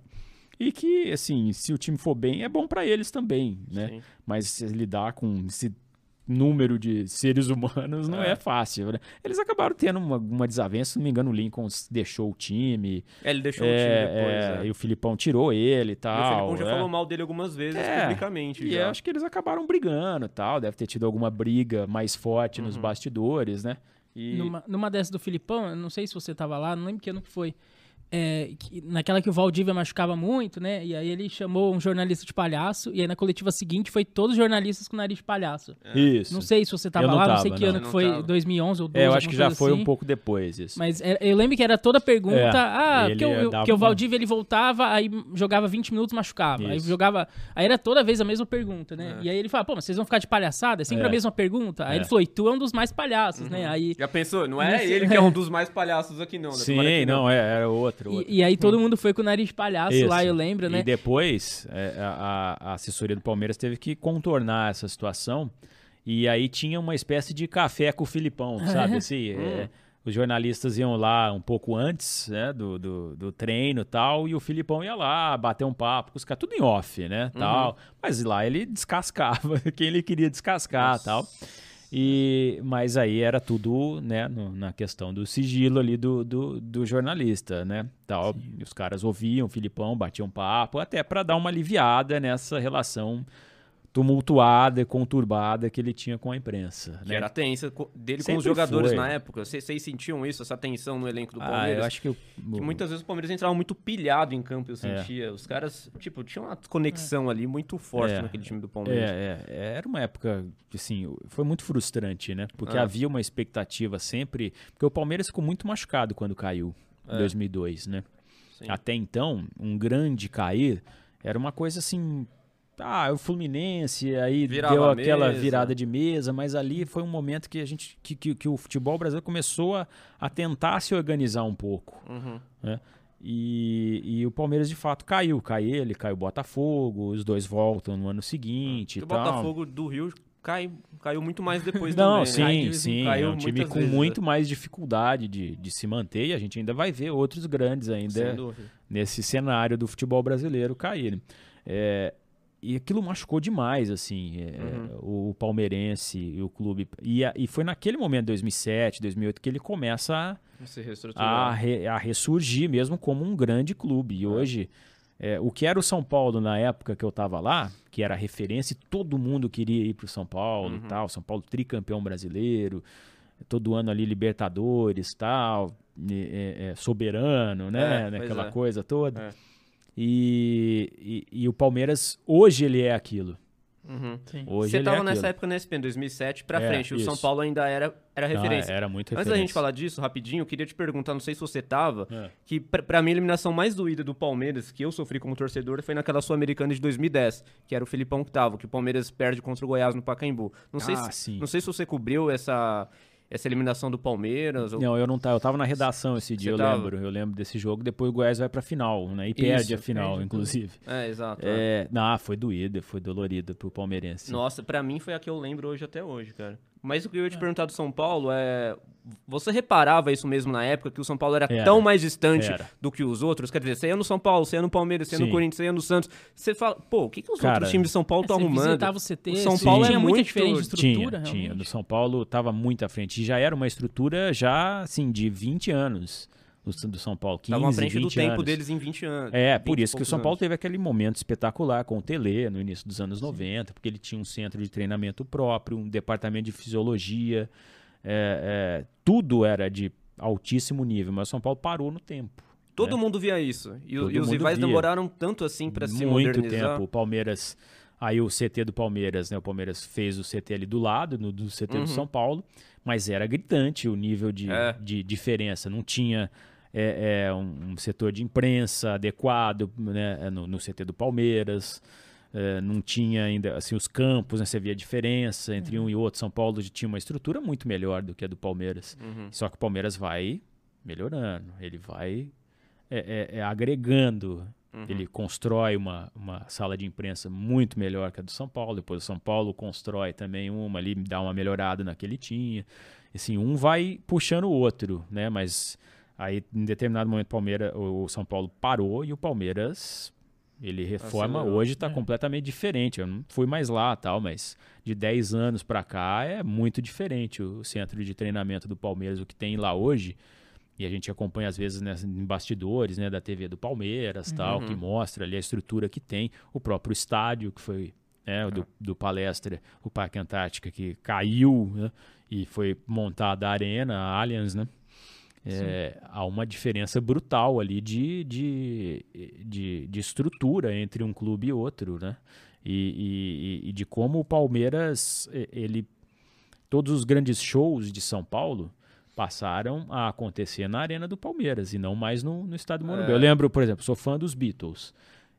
E que, assim, se o time for bem, é bom pra eles também, né? Sim. Mas se lidar com esse número de seres humanos não é, É. fácil, né? Eles acabaram tendo uma, uma desavença, se não me engano, o Lincoln deixou o time. É, ele deixou é, o time depois. é, é. E o Filipão tirou ele e E tal. o Filipão já é. falou mal dele algumas vezes É, publicamente. E acho que eles acabaram brigando e tal. Deve ter tido alguma briga mais forte nos Uhum. bastidores, né? E Numa, numa dessas do Filipão, eu não sei se você tava lá, não lembro que ano que foi. É, que- naquela que o Valdívia machucava muito, né? E aí ele chamou um jornalista de palhaço, e aí na coletiva seguinte foi todos os jornalistas com nariz de palhaço. isso. Não sei se você tava Eu não lá, não sei tava, que não. ano Eu que foi, tava. 2011 ou 12, É, eu acho que já foi assim. um pouco depois isso. Mas é- eu lembro que era toda pergunta. É, ah, porque o, dava porque o Valdívia ele voltava, aí jogava 20 minutos, machucava. Aí Isso. jogava. Aí era toda vez a mesma pergunta, né? É. E aí ele fala, pô, mas vocês vão ficar de palhaçada? É sempre É. a mesma pergunta. Aí É. ele falou, e tu é um dos mais palhaços, né? Uhum. Aí. Já pensou? Não é ele que é um dos mais palhaços aqui, não. né? Sim, que não, é, era outro. E, e aí todo mundo foi com o nariz de palhaço Isso. lá, eu lembro, né? E depois, é, a, a assessoria do Palmeiras teve que contornar essa situação. E aí tinha uma espécie de café com o Filipão, sabe? Assim, é, os jornalistas iam lá um pouco antes né, do, do, do treino e tal, e o Filipão ia lá bater um papo com os caras, tudo em off, né, Uhum. tal. Mas lá ele descascava quem ele queria descascar Nossa. tal. E, mas aí era tudo né, no- na questão do sigilo ali do, do, do jornalista, né? Tal. Os caras ouviam o Filipão, batiam papo, até para dar uma aliviada nessa relação tumultuada, conturbada que ele tinha com a imprensa. Que né? era a tensa co- dele com Sempre os jogadores foi. na época. Vocês vocês sentiam isso, essa tensão no elenco do Ah, Palmeiras? eu acho que, o- Que muitas vezes o Palmeiras entrava muito pilhado em campo, eu É. sentia. Os caras, tipo, tinha uma conexão ali muito forte É. naquele time do Palmeiras. É, é, era uma época, assim, foi muito frustrante, né? Porque É. havia uma expectativa sempre. Porque o Palmeiras ficou muito machucado quando caiu, em É. 2002, né? Sim. Até então, um grande cair era uma coisa assim. Ah, o Fluminense aí Virava deu aquela mesa. virada de mesa, mas ali foi um momento que a gente que, que, que o futebol brasileiro começou a, a tentar se organizar um pouco. Uhum. né? E, e o Palmeiras de fato caiu, cai ele, cai o Botafogo, os dois voltam no ano seguinte o e tal. Botafogo do Rio cai, caiu muito mais depois Não, também, sim, né? Caiu- sim. caiu é um time com vezes, muito né? mais dificuldade de, de se manter e a gente ainda vai ver outros grandes ainda nesse cenário do futebol brasileiro caírem. É, e aquilo machucou demais, assim, é, Uhum. o palmeirense e o clube. E, a- e foi naquele momento, 2007, 2008, que ele começa a, a, re- a ressurgir mesmo como um grande clube. E hoje, é, o que era o São Paulo na época que eu estava lá, que era referência, e todo mundo queria ir para o São Paulo Uhum. e tal. São Paulo tricampeão brasileiro, todo ano ali Libertadores tal, e- é- é, soberano, né? É, é. coisa toda. E, e, e o Palmeiras, hoje ele é aquilo. Uhum. Sim. Hoje Você ele tava é nessa aquilo. época na SPN, 2007 pra É, frente. O São isso. Paulo ainda era, era referência. era muito Antes referência. da gente falar disso, rapidinho, eu queria te perguntar, não sei se você tava, É. que pra, pra mim a eliminação mais doída do Palmeiras, que eu sofri como torcedor, foi naquela Sul-Americana de 2010, que era o Filipão que tava, que o Palmeiras perde contra o Goiás no Pacaembu. Não sei, Ah, se, sim. não sei se você cobriu essa, essa eliminação do Palmeiras. Ou... Não, eu não tava, eu tava na redação esse dia, eu tava? lembro. Eu lembro desse jogo. Depois o Goiás vai pra final, né? E perde a Isso, final, perde inclusive. É, exato. é. É, não, foi doída, foi dolorida pro palmeirense. Nossa, pra mim foi a que eu lembro hoje até hoje, cara. Mas o que eu ia te É. perguntar do São Paulo é. Você reparava isso mesmo na época, que o São Paulo era, Era. tão mais distante Era. do que os outros? Quer dizer, você ia no São Paulo, você ia no Palmeiras, você ia no. Corinthians, você ia no Santos. Você fala, pô, o que, que os Cara, outros times de São Paulo É, estão você arrumando? o CT, O São sim, Paulo é tinha muita muito- diferença de estrutura, tinha, tinha. realmente. No São Paulo tava muito à frente. E já era uma estrutura já, assim, de 20 anos do, do São Paulo. 15, Estavam à frente 20 do tempo anos. deles em 20 anos. É, 20 por isso que o São Paulo anos. teve aquele momento espetacular com o Tele no início dos anos 90, porque ele tinha um centro de treinamento próprio, um departamento de fisiologia, é, é, tudo era de altíssimo nível, mas o São Paulo parou no tempo. Todo né? mundo via isso. E, e os rivais via. demoraram tanto assim pra se Muito modernizar. tempo. O Palmeiras, aí o CT do Palmeiras, né? O Palmeiras fez o CT ali do lado, no, do CT Uhum. do São Paulo, mas era gritante o nível de, É. de diferença. Não tinha é, é, um, um setor de imprensa adequado né, no, no CT do Palmeiras. É, não tinha ainda assim os campos, né, você via a diferença entre um e outro. São Paulo tinha uma estrutura muito melhor do que a do Palmeiras. Uhum. Só que o Palmeiras vai melhorando, ele vai é, é, é, agregando. Uhum. Ele constrói uma, uma sala de imprensa muito melhor que a do São Paulo. Depois o São Paulo constrói também uma ali, dá uma melhorada na que ele tinha. Assim, um vai puxando o outro, né? Mas aí, em determinado momento, o Palmeiras, o São Paulo parou e o Palmeiras ele reforma. Acelerou. Hoje está É. completamente diferente. Eu não fui mais lá, tal, mas de 10 anos para cá é muito diferente o centro de treinamento do Palmeiras, o que tem lá hoje. E a gente acompanha às vezes né, em bastidores né, da TV do Palmeiras, tal, que mostra ali a estrutura que tem, o próprio estádio que foi né, o do, do palestra, o Parque Antártica que caiu né, e foi montada a arena, a Allianz, né? É, há uma diferença brutal ali de, de, de, de estrutura entre um clube e outro, né? E, e- e de como o Palmeiras, ele, todos os grandes shows de São Paulo passaram a acontecer na arena do Palmeiras e não mais no, no estádio Morumbi. É. Eu lembro, por exemplo, sou fã dos Beatles.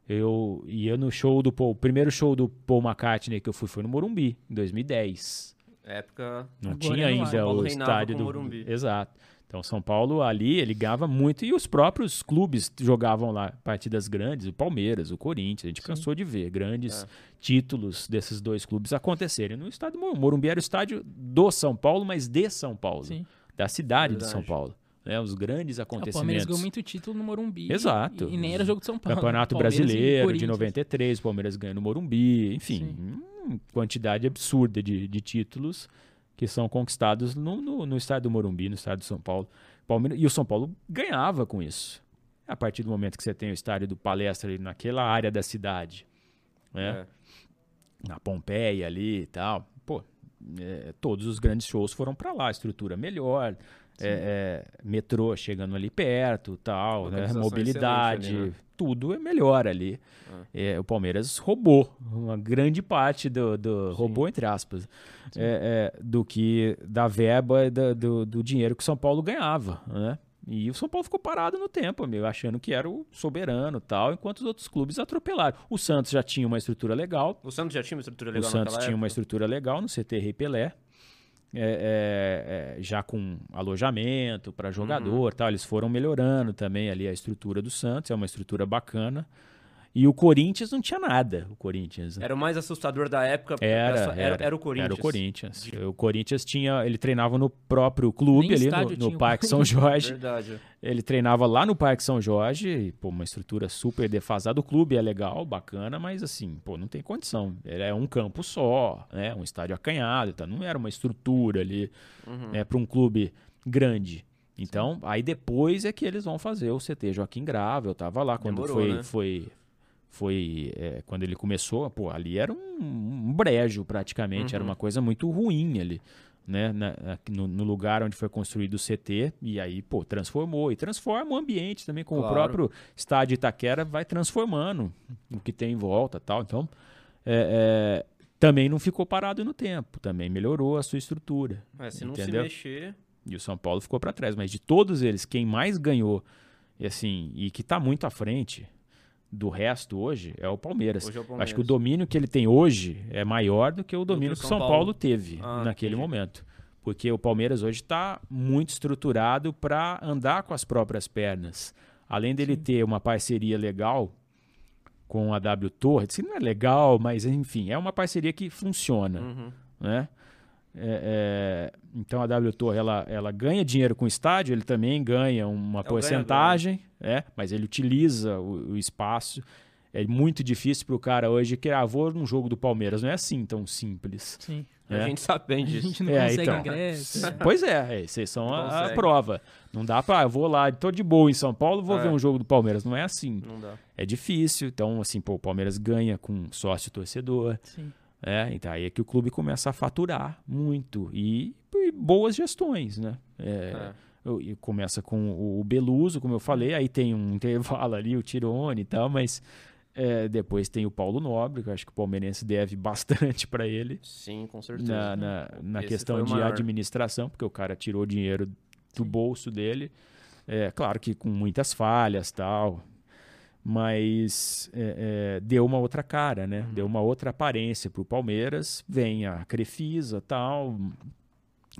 Eu ia no show do Paul, o primeiro show do Paul McCartney que eu fui foi no Morumbi, em 2010. Época. Não tinha ainda o estádio do Morumbi. Exato. Então São Paulo ali ele ligava muito e os próprios clubes jogavam lá partidas grandes, o Palmeiras, o Corinthians, a gente cansou de ver grandes É. títulos desses dois clubes acontecerem no estádio Morumbi. Morumbi era o estádio do São Paulo, mas de São Paulo. Sim. Da cidade de Verdade. São Paulo. Né? Os grandes É, O Palmeiras acontecimentos. ganhou muito título no Morumbi. Exato. E, e nem era jogo de São Paulo. Campeonato Palmeiras e Brasileiro de Corinthians. 93, o Palmeiras ganhou no Morumbi, enfim, hum, quantidade absurda de, de títulos que são conquistados no, no, no estádio do Morumbi, no estádio de São Paulo. Palmeiras, e o São Paulo ganhava com isso. A partir do momento que você tem o estádio do Palestra ali naquela área da cidade, né? É. na Pompeia ali e tal. É, todos os grandes shows foram pra lá, estrutura melhor, é, é, metrô chegando ali perto, tal, né, mobilidade, ali, né? tudo é melhor ali. É, o Palmeiras roubou uma grande parte do, do roubou entre aspas é, é, do que da verba da- do, do dinheiro que o São Paulo ganhava, né? E o São Paulo ficou parado no tempo, meu, achando que era o soberano tal, enquanto os outros clubes atropelaram. O Santos já tinha uma estrutura legal, O Santos já tinha uma estrutura o legal Santos naquela tinha uma época? estrutura legal no CT Rei Pelé, é, é, é, já com alojamento para jogador, tal. Eles foram melhorando também ali a estrutura do Santos, é uma estrutura bacana. E o Corinthians não tinha nada, o Corinthians. Era o mais assustador da época. Era, só- era, era, o Corinthians. Era o Corinthians. O Corinthians tinha, ele treinava no próprio clube Nem ali no, no Parque São Jorge. Verdade. Ele treinava lá no Parque São Jorge, e, pô, uma estrutura super defasada. O clube é legal, bacana, mas assim, pô, não tem condição. Ele é um campo só, né? Um estádio acanhado, tá? não era uma estrutura ali, Uhum. né, para um clube grande. Então, aí depois é que eles vão fazer o CT Joaquim Grava. Eu tava lá quando Demorou, foi, né? foi, foi é, quando ele começou. Pô, ali era um, um brejo praticamente, era Uhum. uma coisa muito ruim ali né, na- no, no lugar onde foi construído o CT, e aí, pô, transformou. E transforma o ambiente também, com o Claro. próprio estádio Itaquera vai transformando o que tem em volta tal. Então, é, é, também não ficou parado no tempo, também melhorou a sua estrutura. É, se não Entendeu? se mexer. E o São Paulo ficou para trás. Mas de todos eles, quem mais ganhou, e assim, e que tá muito à frente do resto hoje, é o Palmeiras. Hoje é o Acho Palmeiras. que o domínio que ele tem hoje é maior do que o domínio que o São Paulo, teve Ah, naquele entendi. momento. Porque o Palmeiras hoje está muito estruturado para andar com as próprias pernas. Além dele ter uma parceria legal com a W Torres, que não é legal, mas enfim, é uma parceria que funciona Uhum. né? É, é, então a W Torre ela, ela ganha dinheiro com o estádio, ele também ganha uma É porcentagem, é, mas ele utiliza o, o espaço. É muito difícil para o cara hoje que ah, vou num jogo do Palmeiras. Não é assim tão simples. Sim. A É. gente sabe bem A disso. gente não É, consegue então. ingresso. é. Pois é, vocês são a, a prova. Não dá para, eu vou lá, tô de boa em São Paulo, vou É. ver um jogo do Palmeiras. Não é assim. Não dá. É difícil. Então, assim, pô, o Palmeiras ganha com sócio torcedor. Sim. É, então aí é que o clube começa a faturar muito e, e boas gestões, né? É, É. e começa com o, Beluso, como eu falei, aí tem um intervalo ali, o Tirone e tal, mas é, depois tem o Paulo Nobre, que eu acho que o palmeirense deve bastante para ele Sim, com certeza. na, na, na questão de maior. administração, porque o cara tirou dinheiro do bolso dele. É, claro que com muitas falhas tal, mas é, é, deu uma outra cara, né? Uhum. Deu uma outra aparência para o Palmeiras. Vem a Crefisa tal,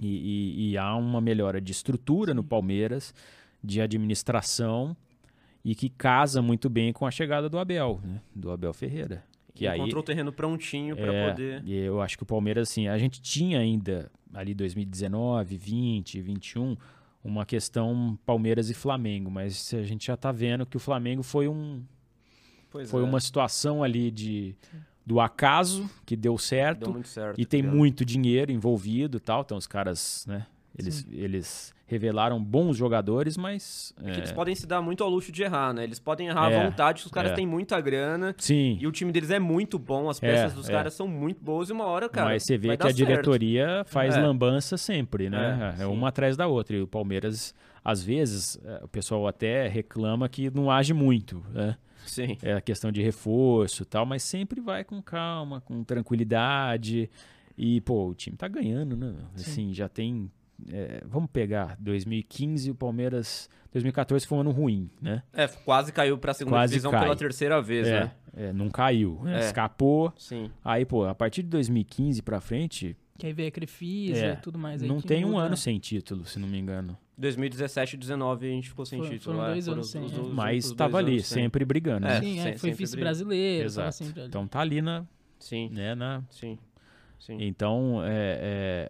e, e- e há uma melhora de estrutura no Palmeiras, de administração, e que casa muito bem com a chegada do Abel, né? do Abel Ferreira. Que aí, Encontrou o terreno prontinho pra é, poder. E eu acho que o Palmeiras, assim, a gente tinha ainda ali 2019, 20, 21, uma questão Palmeiras e Flamengo, mas a gente já tá vendo que o Flamengo foi um Pois foi é, uma situação ali de do acaso que deu certo Deu muito certo. e tem muito dinheiro envolvido, e tal. Então os caras, né, eles eles revelaram bons jogadores, mas É que eles é, podem se dar muito ao luxo de errar, né? Eles podem errar É, à vontade, os caras é. têm muita grana. sim, E o time deles é muito bom, as peças É, dos é. caras são muito boas e uma hora, cara. Mas você vê vai que a certo. diretoria faz É. lambança sempre, né? É, É, uma atrás da outra. E o Palmeiras, às vezes, é, o pessoal até reclama que não age muito, né? Sim. É a questão de reforço e tal, mas sempre vai com calma, com tranquilidade. E, pô, o time tá ganhando, né? Assim, já tem. é, vamos pegar 2015, o Palmeiras. 2014 foi um ano ruim, né? É, quase caiu pra segunda Quase divisão cai. pela terceira vez, é, né? é, não caiu, né? É. escapou. Sim. Aí, pô, a partir de 2015 pra frente, Que aí veio a Crefisa É, e tudo mais. aí não tem um muda. ano sem título, se não me engano. 2017 e 2019 a gente ficou sem Foram- título. foram é, dois foram anos os- sem, os- é. os- Mas estava ali, anos sem. sempre brigando. É, né? Sim, é, sem- foi sempre vice-brasileiro. Exato. sempre. Então tá ali na. Sim, Né, na sim, sim. então, é,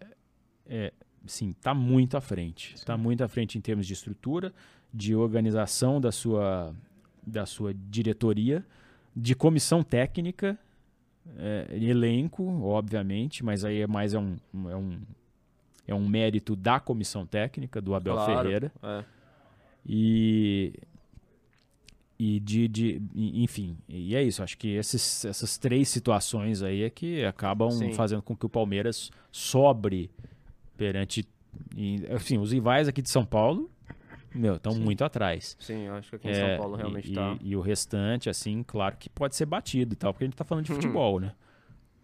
é, é, sim, tá muito à frente. Está muito à frente em termos de estrutura, de organização da sua, da sua diretoria, de comissão técnica, é, elenco, obviamente, mas aí é mais é um, é um, é um mérito da comissão técnica, do Abel Claro, Ferreira. é. E, e de, de enfim, e é isso. Acho que esses, essas três situações aí é que acabam Sim. fazendo com que o Palmeiras sobre perante, e, assim, os rivais aqui de São Paulo, meu, estão muito atrás. Sim, eu acho que aqui em É, São Paulo realmente e, tá. e, e o restante, assim, claro que pode ser batido e tal, porque a gente tá falando de futebol, né?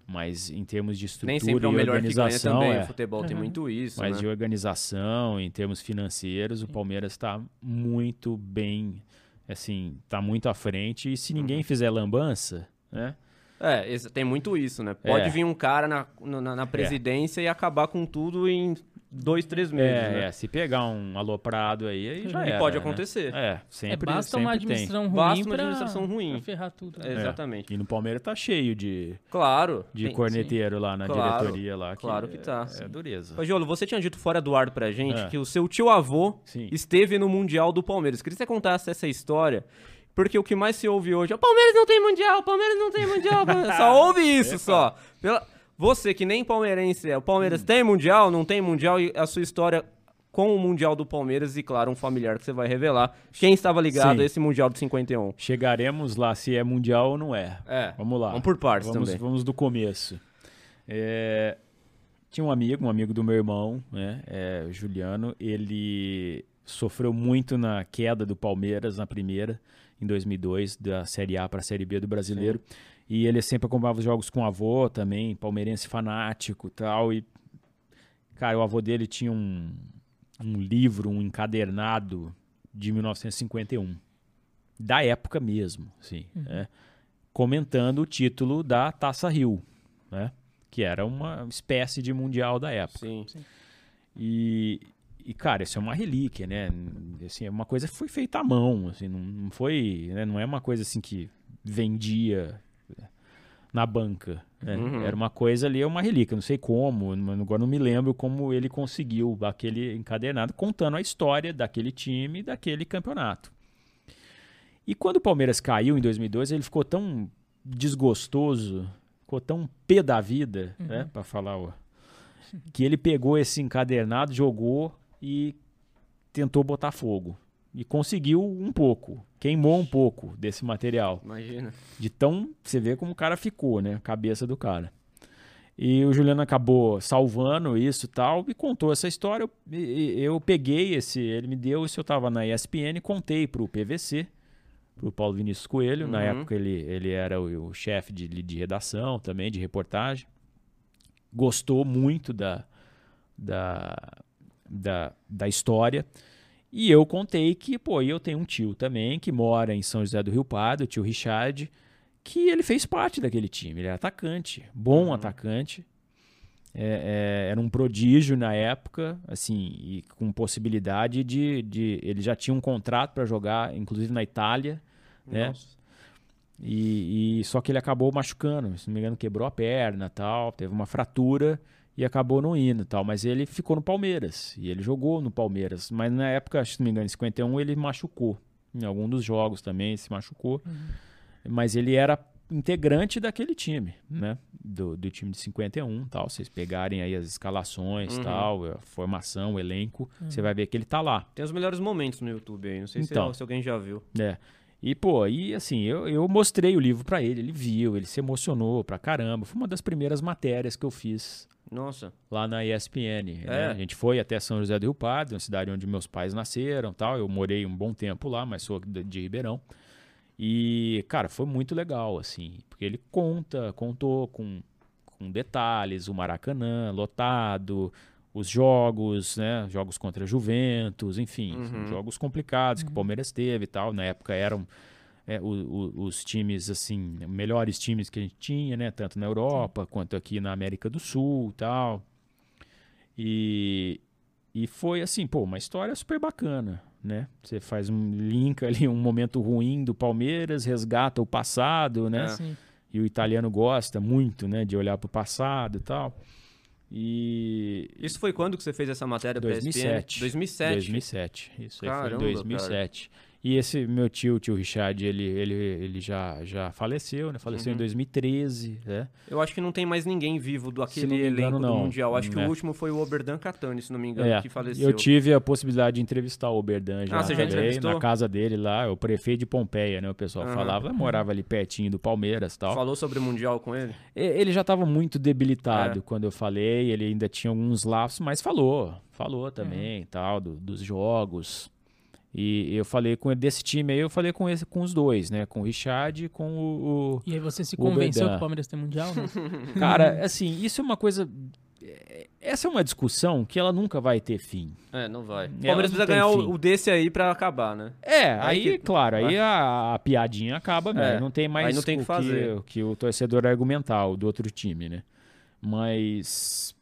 Mas em termos de estrutura Nem sempre é o e melhor que ganha organização, também. é, O futebol tem Uhum. muito isso, mas né? de organização, em termos financeiros, o Palmeiras está muito bem, assim, está muito à frente. E se Uhum. ninguém fizer lambança, né? É, tem muito isso, né? Pode É. vir um cara na, na, na presidência e acabar com tudo em dois, três meses, É, né? é, se pegar um aloprado aí, aí já E era, pode né? acontecer. É, sempre, é, basta uma sempre tem. administração ruim Basta uma pra- administração ruim. pra ferrar tudo. né? É. Exatamente. E no Palmeiras tá cheio de, Claro. de Tem- corneteiro lá na Claro, diretoria lá. claro que tá. É, é dureza. Ô, Jolo, você tinha dito fora do ar pra gente É. que o seu tio-avô Sim. esteve no Mundial do Palmeiras. Queria que você contasse essa história, porque o que mais se ouve hoje é o Palmeiras não tem Mundial, o Palmeiras não tem Mundial. o Palmeiras-" só ouve isso, só. Pela- Você que nem palmeirense é, o Palmeiras Hum. tem Mundial, não tem Mundial, e a sua história com o Mundial do Palmeiras e, claro, um familiar que você vai revelar. Quem estava ligado Sim. a esse Mundial de 51? Chegaremos lá se é mundial ou não é. É. Vamos lá. Vamos por partes vamos, também. Vamos do começo. É, tinha um amigo, um amigo do meu irmão, né, é, Juliano. Ele sofreu muito na queda do Palmeiras na primeira, em 2002, da Série A para a Série B do Brasileiro. E ele sempre acompanhava os jogos com o avô também, palmeirense fanático e tal. E, cara, o avô dele tinha um, um livro, um encadernado de 1951. Da época mesmo, sim. né? comentando o título da Taça Rio, né? Que era uma espécie de mundial da época. Sim. E, e, cara, isso é uma relíquia, né? Assim, é uma coisa que foi feita à mão, assim, não, não foi, né? não é uma coisa assim que vendia na banca, né? Uhum. Era uma coisa ali, é uma relíquia, não sei como, agora não me lembro como ele conseguiu aquele encadernado contando a história daquele time e daquele campeonato. E quando o Palmeiras caiu em 2002, ele ficou tão desgostoso, ficou tão pé da vida, né, para falar o que ele pegou esse encadernado, jogou e tentou botar fogo. E conseguiu um pouco, queimou um pouco desse material. Imagina. De tão. Você vê como o cara ficou, né? A cabeça do cara. E o Juliano acabou salvando isso e tal, e contou essa história. Eu, eu peguei esse, ele me deu isso, eu tava na ESPN, contei pro PVC, pro Paulo Vinícius Coelho. Na Uhum. época ele, ele era o, o chefe de, de redação também, de reportagem. Gostou muito da, da, da, da história. E eu contei que, pô, eu tenho um tio também que mora em São José do Rio Pardo, o tio Richard, que ele fez parte daquele time. Ele era atacante, bom atacante. É, é, era um prodígio na época, assim, e com possibilidade de. de ele já tinha um contrato para jogar, inclusive na Itália, né? Nossa. E, e só que ele acabou machucando, se não me engano, quebrou a perna, tal, teve uma fratura e acabou não indo, tal. Mas ele ficou no Palmeiras e ele jogou no Palmeiras. Mas na época, se não me engano, em 51 ele machucou. Em algum dos jogos também se machucou. Mas ele era integrante daquele time, né? Do, do time de 51, tal. Vocês pegarem aí as escalações, Uhum. tal, a formação, o elenco, você vai ver que ele tá lá. Tem os melhores momentos no YouTube aí, não sei se- Então. se, alguém já viu. É. E, pô, e assim, eu, eu mostrei o livro pra ele, ele viu, ele se emocionou pra caramba. Foi uma das primeiras matérias que eu fiz Nossa. lá na ESPN. né? É. A gente foi até São José do Rio Pardo, uma cidade onde meus pais nasceram tal. Eu morei um bom tempo lá, mas sou de, de Ribeirão. E, cara, foi muito legal, assim, porque ele conta, contou com, com detalhes, o Maracanã lotado, os jogos, né? Jogos contra a Juventus, enfim, Uhum. jogos complicados que o Palmeiras teve e tal. Na época eram é, o- o- os times, assim, melhores times que a gente tinha, né? Tanto na Europa quanto aqui na América do Sul e tal. E, e foi assim, pô, uma história super bacana, né? Você faz um link ali, um momento ruim do Palmeiras, resgata o passado, né? É. Sim. E o italiano gosta muito, né, de olhar para o passado e tal. E Isso foi quando que você fez essa matéria pra 2007. ESPN? 2007. 2007. Isso aí Caramba, foi em 2007. E esse meu tio, o tio Richard, ele, ele, ele já, já faleceu, né? Faleceu Uhum. em 2013, né? Eu acho que não tem mais ninguém vivo do aquele engano, elenco do não. Mundial. Acho que É. o último foi o Oberdan Catani, se não me engano, É, que faleceu. eu tive a possibilidade de entrevistar o Oberdan já, Ah, você já também, entrevistou? na casa dele lá, o prefeito de Pompeia, né? O pessoal falava, morava ali pertinho do Palmeiras e tal. Falou sobre o Mundial com ele? Ele já estava muito debilitado É. quando eu falei, ele ainda tinha alguns lapsos, mas falou, falou também, tal, do- dos jogos. E eu falei com ele desse time aí, eu falei com esse, com os dois, né? Com o Richard e com o, o- E aí você se convenceu Oberdan. que o Palmeiras tem mundial? né? cara, assim, isso é uma coisa é- essa é uma discussão que ela nunca vai ter fim. É, não vai. O Palmeiras precisa ganhar fim. o, o desse aí pra acabar, né? É, Aí aí, que- claro, aí É. a, a piadinha acaba mesmo. É, Não tem mais aí não tem o que fazer. o que o torcedor argumentar, o do outro time, né? Mas,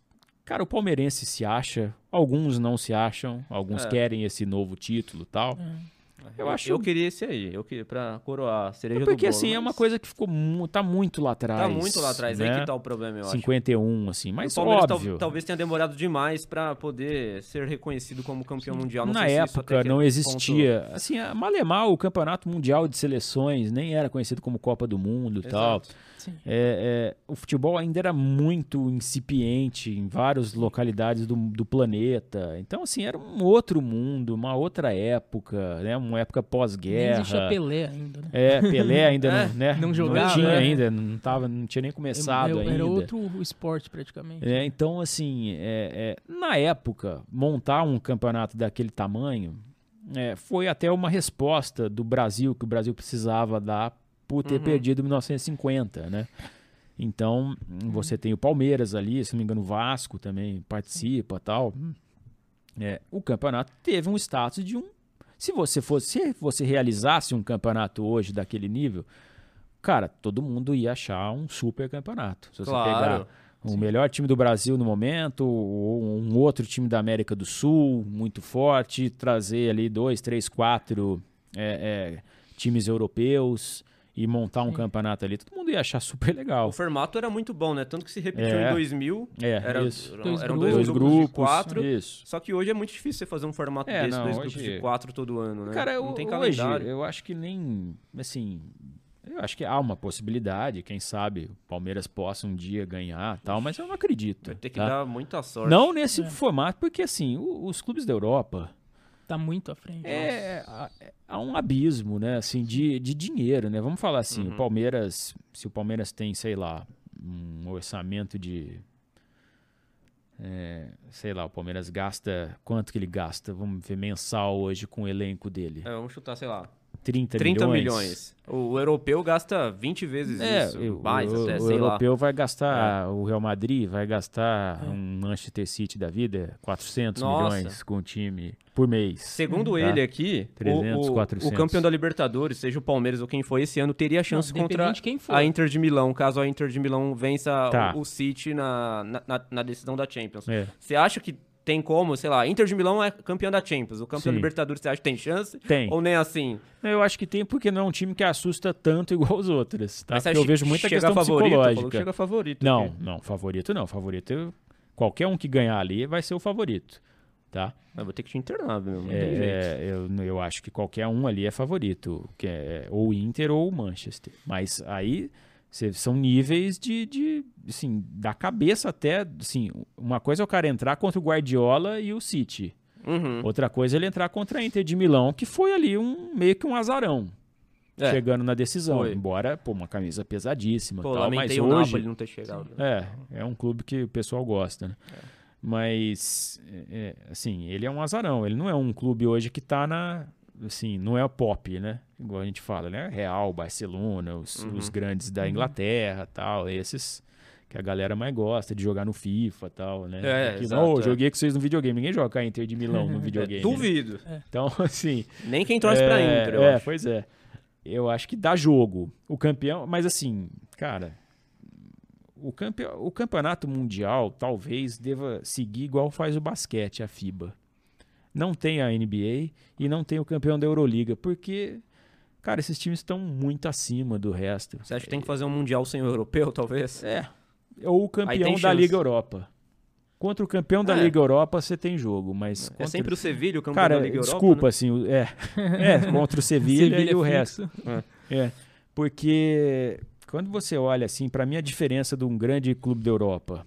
cara, o palmeirense se acha, alguns não se acham, alguns É. querem esse novo título e tal. Eu acho- Eu queria esse aí, eu queria pra coroar a cereja É do porque, bolo, assim, é mas uma coisa que ficou tá muito lá atrás. Tá muito lá atrás, aí né? que tá o problema, eu acho. 51, assim, mas o Palmeiras tal- óbvio. talvez tenha demorado demais pra poder ser reconhecido como campeão mundial. Não Na época não existia. Assim, a Malemar, o Campeonato Mundial de Seleções, nem era conhecido como Copa do Mundo e ponto- tal. É, é, o futebol ainda era muito incipiente em várias localidades do, do planeta. Então, assim, era um outro mundo, uma outra época, né? Uma época pós-guerra. existia Pelé ainda, né? É, Pelé ainda É, não, né? não jogava, tinha né? ainda, não, tava, não tinha nem começado ainda. era outro esporte, praticamente. É, então, assim, é, é, na época, montar um campeonato daquele tamanho é, foi até uma resposta do Brasil, que o Brasil precisava dar por ter Uhum. perdido em 1950, né? Então, você tem o Palmeiras ali, se não me engano, o Vasco também participa tal. É, o campeonato teve um status de um. Se você fosse, se você realizasse um campeonato hoje daquele nível, cara, todo mundo ia achar um super campeonato. Se você pegar Claro. o melhor time do Brasil no momento, ou um outro time da América do Sul muito forte, trazer ali dois, três, quatro é, é, times europeus e montar um Sim. campeonato ali, todo mundo ia achar super legal. O formato era muito bom, né? Tanto que se repetiu É. em 2000. É, era, isso. Eram, Dois eram grupos. dois, Dois grupos, grupos, de quatro. Isso. Só que hoje é muito difícil você fazer um formato É, desse, não, dois hoje- grupos de quatro todo ano, né? Cara, não tem hoje calendário. eu acho que nem, assim, eu acho que há uma possibilidade, quem sabe o Palmeiras possa um dia ganhar tal, mas eu não acredito. Vai ter que tá? dar muita sorte. Não nesse É. formato, porque assim, os clubes da Europa, Tá muito à frente. É, há- há um abismo, né, assim, de, de dinheiro, né? Vamos falar assim, Uhum. o Palmeiras, se o Palmeiras tem, sei lá, um orçamento de é, sei lá, o Palmeiras gasta, quanto que ele gasta? Vamos ver mensal hoje com o elenco dele. É, vamos chutar, sei lá, 30, 30 milhões. milhões. O, europeu gasta 20 vezes É, isso, o, mais o- até, o sei lá. É. europeu vai gastar, o Real Madrid vai gastar um Manchester City da vida, 400 Nossa. milhões com o time por mês. Segundo Tá. ele aqui, o- 300, o, 400. o campeão da Libertadores, seja o Palmeiras ou quem for esse ano, teria chance Não, contra independente de quem for. a Inter de Milão, caso a Inter de Milão vença Tá. o, o City na, na, na- na decisão da Champions. É. Você acha que tem como, sei lá, Inter de Milão é campeão da Champions, o campeão da Sim. Libertadores você acha que tem chance? Tem. Ou nem assim? Eu acho que tem porque não é um time que assusta tanto igual os outros, tá? Mas eu vejo que muita questão favorito? Falou que psicológica. chega favorito. Não, aqui. não, favorito não, favorito qualquer um que ganhar ali vai ser o favorito, tá? Mas vou ter que te internar, meu. Não É, tem jeito. eu, eu acho que qualquer um ali é favorito, que é ou o Inter ou o Manchester. Mas aí são níveis de, de, assim, da cabeça até, assim, uma coisa é o cara entrar contra o Guardiola e o City. Uhum. Outra coisa é ele entrar contra a Inter de Milão, que foi ali um meio que um azarão. É. Chegando na decisão, Foi. embora, pô, uma camisa pesadíssima Pô, tal, mas o hoje, Napoli não ter chegado. é, é um clube que o pessoal gosta, né? É. Mas, é, é, assim, ele é um azarão. Ele não é um clube hoje que tá na. Assim, não é o pop, né? Igual a gente fala, né? Real, Barcelona, os, Uhum. os grandes da Inglaterra tal. Esses que a galera mais gosta de jogar no FIFA tal, né? É, que, exato, não, é. joguei com vocês no videogame. Ninguém joga com a Inter de Milão no videogame. né? Duvido. Então, assim. Nem quem torce pra É, Inter, eu é, acho. pois é. Eu acho que dá jogo. O campeão, mas assim, cara, o, campe, o campeonato mundial talvez deva seguir igual faz o basquete, a FIBA. Não tem a NBA e não tem o campeão da Euroliga, porque, cara, esses times estão muito acima do resto. Você acha que tem que fazer um mundial sem o europeu, talvez? É. Ou o campeão da. Liga Europa. Contra o campeão da É. Liga Europa você tem jogo, mas É contra... sempre o Sevilha, o campeão Cara, da Liga desculpa, Europa, né? assim, é, é, contra o Sevilha, e o resto. fixo. É, porque quando você olha assim, pra mim a diferença de um grande clube da Europa,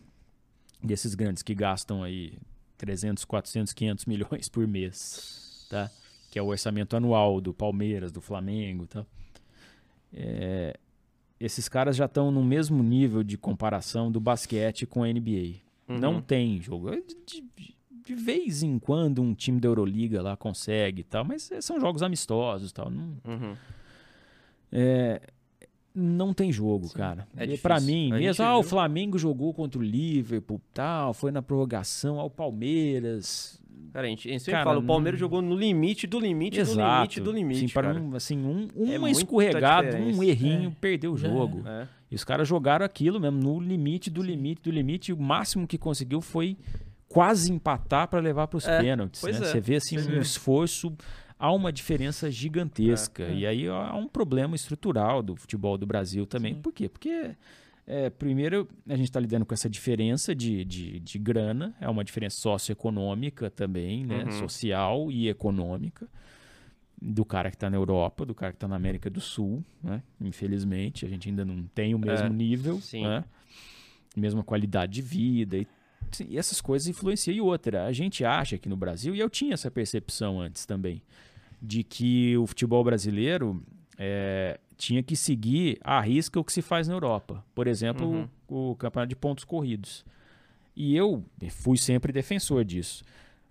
desses grandes que gastam aí 300, 400, 500 milhões por mês, tá? Que é o orçamento anual do Palmeiras, do Flamengo, e tal. É, esses caras já estão no mesmo nível de comparação do basquete com a NBA. Uhum. Não tem jogo. De, de- de vez em quando um time da Euroliga lá consegue e tal, mas são jogos amistosos e tal. Não, Uhum. é, não tem jogo, cara. É pra difícil. mim, A mesmo, ah, o. Flamengo jogou contra o Liverpool, tal, foi na prorrogação, ao Palmeiras. Cara, a gente, a gente sempre Cara, fala, o Palmeiras jogou no limite do limite do limite do limite, Assim, para um, assim, um, É um muita escorregado, um errinho, É. perdeu o Já jogo. É. E os caras jogaram aquilo mesmo, no limite do limite do limite. E o máximo que conseguiu foi quase empatar para levar para os É, pênaltis. né? é. Você vê assim, Você um vê. esforço, há uma diferença gigantesca. É, é. E aí há um problema estrutural do futebol do Brasil também. Sim. Por quê? Porque, é, primeiro, a gente está lidando com essa diferença de, de, de grana, é uma diferença socioeconômica também, né? Uhum. social e econômica do cara que está na Europa, do cara que está na América do Sul, né? Infelizmente, a gente ainda não tem o mesmo É, nível, sim. né? Mesma qualidade de vida e, e essas coisas influenciam. E outra, a gente acha aqui no Brasil, e eu tinha essa percepção antes também, de que o futebol brasileiro é, tinha que seguir à risca o que se faz na Europa. Por exemplo, Uhum. o, o campeonato de pontos corridos. E eu fui sempre defensor disso.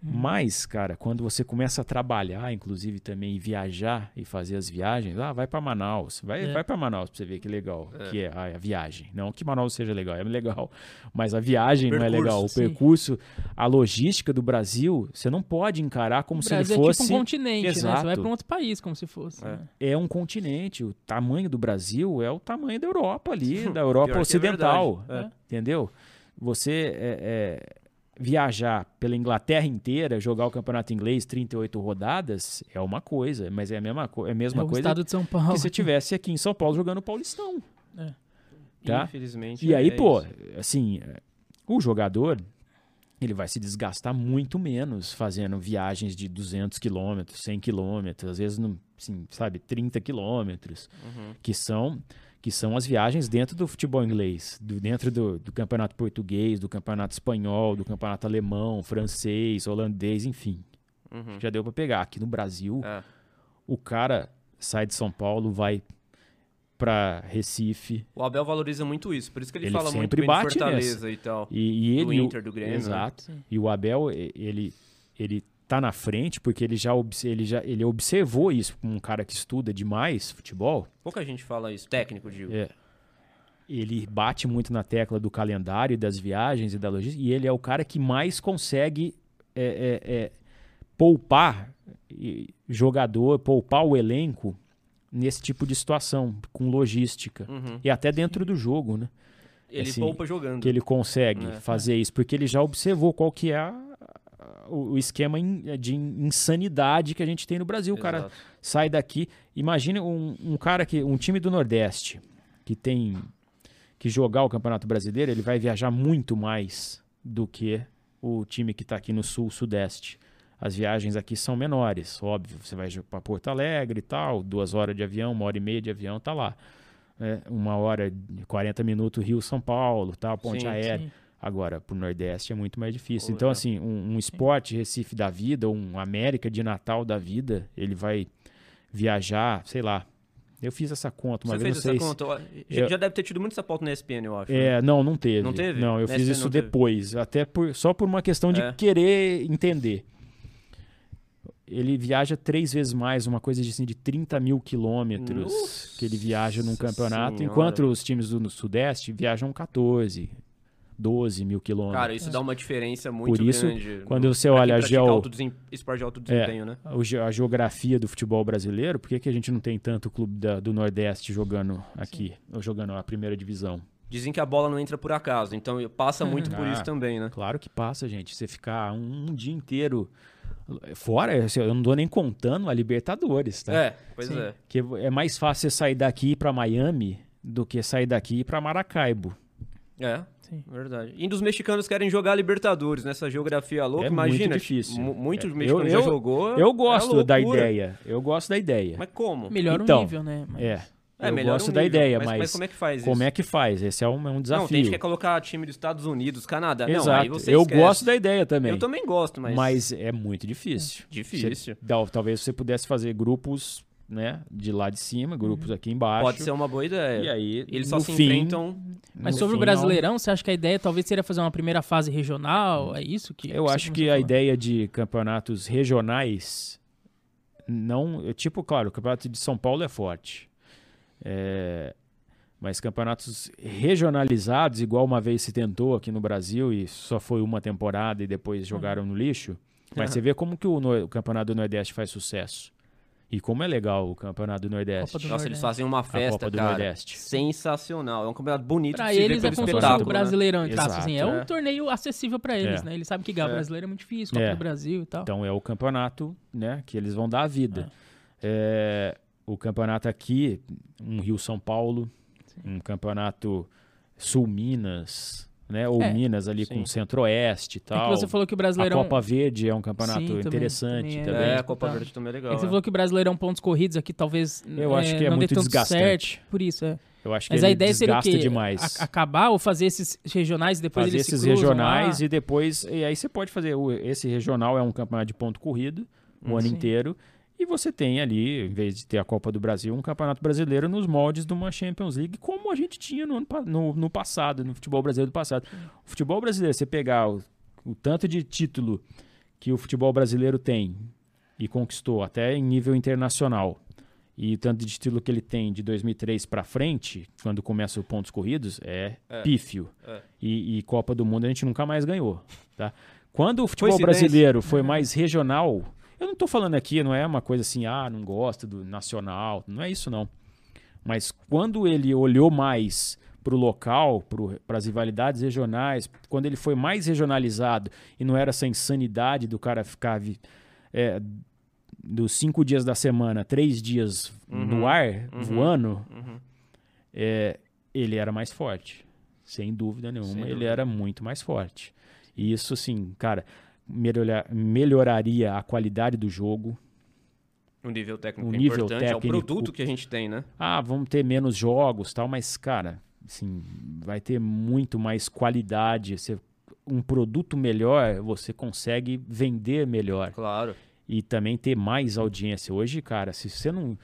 Mas, cara, quando você começa a trabalhar, inclusive também e viajar e fazer as viagens, ah, vai para Manaus, vai, É. vai para Manaus pra você ver que legal É. que é a, a viagem. Não que Manaus seja legal, é legal, mas a viagem não é Percurso, legal. O sim. percurso, a logística do Brasil, você não pode encarar como o se ele fosse é tipo um continente, né? Você vai Exato. pra um outro país, como se fosse. É. né? é um continente. O tamanho do Brasil é o tamanho da Europa ali, da Europa é Ocidental. verdade, Entendeu? Você é, é, viajar pela Inglaterra inteira, jogar o campeonato inglês 38 rodadas, é uma coisa, mas é a mesma, co é a mesma É o coisa estado de São Paulo. que se tivesse aqui em São Paulo jogando Paulistão. Tá? Infelizmente. E aí, é pô, isso. assim, é, o jogador ele vai se desgastar muito menos fazendo viagens de 200 quilômetros, 100 quilômetros, às vezes, não, assim, sabe, 30 quilômetros, Uhum. que são que são as viagens dentro do futebol inglês, do- dentro do, do campeonato português, do campeonato espanhol, do campeonato alemão, francês, holandês, enfim. Uhum. Já deu pra pegar. Aqui no Brasil, É. o cara sai de São Paulo, vai pra Recife, O Abel valoriza muito isso, por isso que ele, Ele fala muito sempre bem bate de Fortaleza e tal. E, e Do ele, Inter, do Grêmio, né? Exato. Sim. E o Abel, e- ele, ele tá na frente porque ele já, ele já ele observou isso como um cara que estuda demais futebol. Pouca gente fala isso, técnico, digo. É. Ele bate muito na tecla do calendário, das viagens e da logística. E ele é o cara que mais consegue é, é, é, poupar jogador, poupar o elenco nesse tipo de situação, com logística. Uhum. E até dentro do jogo, né? Ele Assim, poupa jogando. que ele consegue É. fazer isso, porque ele já observou qual que é a- o, o esquema in- de insanidade que a gente tem no Brasil. O cara Exato. sai daqui, imagine um, um cara que, um time do Nordeste que tem que jogar o Campeonato Brasileiro, ele vai viajar muito mais do que o time que está aqui no Sul, Sudeste. As viagens aqui são menores, óbvio. Você vai para Porto Alegre e tal, duas horas de avião, uma hora e meia de avião, tá lá. É, uma hora, e 40 minutos Rio São Paulo, tal, ponte Sim, aérea. Sim. Agora, pro Nordeste é muito mais difícil. Pô, então, é. assim, um, um esporte Recife da vida, um América de Natal da vida, ele vai viajar, sei lá. Eu fiz essa conta uma Você vez, fez essa conta? Eu- já deve ter tido muito essa pauta na ESPN, eu acho. né? É, não, não teve. Não teve? Não, eu Na fiz SPN isso teve? depois, até por, só por uma questão de É. querer entender. Ele viaja três vezes mais, uma coisa de, assim, de 30 mil quilômetros Nossa que ele viaja num campeonato, Senhora. enquanto os times do Sudeste viajam 14, 12 mil quilômetros. Cara, isso dá uma diferença muito Por isso, grande. quando você quem olha a geo- alto desem- esporte de alto desempenho, né? o ge- a geografia do futebol brasileiro, por que, que a gente não tem tanto clube da- do Nordeste jogando aqui, ou jogando a primeira divisão? Dizem que a bola não entra por acaso, então passa muito por Ah. isso também, né? Claro que passa, gente. Você ficar um, um dia inteiro fora, assim, eu não dou nem contando a Libertadores, tá? É, pois Sim. é. Que é mais fácil você sair daqui para Miami do que sair daqui para Maracaibo. É, Sim. Verdade. E dos mexicanos querem jogar Libertadores nessa geografia louca, É muito imagina. difícil. mu- Muitos É, mexicanos eu- já jogou. Eu é gosto da loucura. ideia. Eu gosto da ideia. Mas como? Melhora Então, o nível, né? Mas- É. É, eu melhor gosto um da nível. ideia, mas, mas, mas como é que faz como isso? é que faz? Esse é um, é um desafio. Não, tem gente que quer colocar time dos Estados Unidos, Canadá. Não, aí Exato. você eu esquece. gosto da ideia também. Eu também gosto, mas... Mas é muito difícil. Difícil. Você- talvez você pudesse fazer grupos, né, de lá de cima, grupos aqui embaixo. Pode ser uma boa ideia. E aí, Eles só se fim, enfrentam... Mas no sobre o fim, Brasileirão, você acha que a ideia talvez seria fazer uma primeira fase regional? É isso que Eu você acho que a falar? ideia de campeonatos regionais não, é tipo, claro, o campeonato de São Paulo é forte. É, mas campeonatos regionalizados, igual uma vez se tentou aqui no Brasil e só foi uma temporada e depois jogaram no lixo. Mas você vê como que o, no- o campeonato do Nordeste faz sucesso. E como é legal o campeonato do Nordeste. Copa do Nossa, eles Nordeste. fazem uma festa, Copa do cara. Nordeste. Sensacional. É um campeonato bonito Pra de se ver eles é pelo como se né? Brasileirão, aspas, Exato, assim. É, é. um torneio acessível pra eles, É. né? Eles sabem que ganhar É. brasileiro é muito difícil, Copa É. do Brasil e tal. Então é o campeonato né, que eles vão dar a vida. É, o campeonato aqui, um Rio-São Paulo, um campeonato Sul-Minas, né, ou É, Minas ali sim. com Centro-Oeste e É que tal. você falou que o a Brasileirão... Copa Verde é um campeonato Sim, interessante também é. também. É, a Copa Tá. Verde também é É legal. que você é. falou que o Brasileirão pontos corridos aqui talvez Eu acho que é não muito dê tanto desgastante. certo, por isso, é. Eu acho que Mas ele a ideia seria o desgasta quê? demais. A- acabar ou fazer esses regionais e depois fazer eles esses regionais lá? e depois. E aí você pode fazer. Esse regional é um campeonato de ponto corrido o ano Sim. inteiro. E você tem ali, em vez de ter a Copa do Brasil, um campeonato brasileiro nos moldes de uma Champions League, como a gente tinha no, ano no, no passado, no futebol brasileiro do passado. O futebol brasileiro, você pegar o, o tanto de título que o futebol brasileiro tem e conquistou até em nível internacional, e o tanto de título que ele tem de 2003 para frente, quando começa os pontos corridos, é, É. pífio. É. E, e Copa do Mundo a gente nunca mais ganhou. Tá? Quando o futebol brasileiro foi mais regional, eu não estou falando aqui, não é uma coisa assim, ah, não gosto do nacional, não é isso não. Mas quando ele olhou mais para o local, para as rivalidades regionais, quando ele foi mais regionalizado e não era essa insanidade do cara ficar é, dos cinco dias da semana, três dias no Uhum, ar, uhum, voando, Uhum. é, ele era mais forte. Sem dúvida nenhuma, Sem ele dúvida. era muito mais forte. E isso, assim, cara, melhorar- melhoraria a qualidade do jogo. O nível técnico O é nível importante, é o técnico. produto que a gente tem, né? Ah, vamos ter menos jogos tal, mas, cara, assim, vai ter muito mais qualidade. Você, um produto melhor, você consegue vender melhor. Claro. E também ter mais audiência. Hoje, cara, se você não.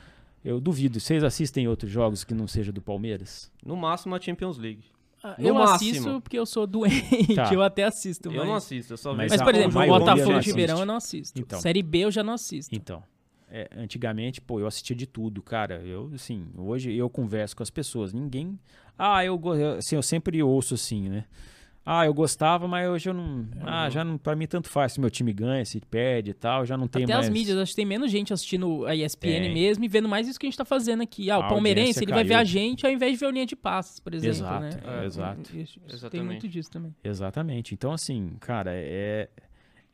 Eu duvido. Vocês assistem outros jogos que não seja do Palmeiras? No máximo a Champions League. Ah, No Eu máximo. assisto porque eu sou doente, Tá. eu até assisto. Eu mas... não assisto, eu só Mas vejo. Mas, a- por exemplo, o Botafogo de assiste. Ribeirão eu não assisto. Então. Série B eu já não assisto. Então, é, antigamente, pô, eu assistia de tudo, cara. Eu, assim, hoje eu converso com as pessoas. Ninguém. Ah, eu, eu, assim, eu sempre ouço assim, né? Ah, eu gostava, mas hoje eu não. Ah, já não. Pra mim, tanto faz se meu time ganha, se perde e tal. Já não tem Até mais. as mídias, acho que tem menos gente assistindo a ESPN Tem. mesmo e vendo mais isso que a gente tá fazendo aqui. Ah, o A palmeirense, ele vai ver a caiu. gente ao invés de ver o linha de passes, por exemplo. Exato, né? é, exato. Isso- isso Tem Exatamente. muito disso também. Exatamente. Então, assim, cara, é.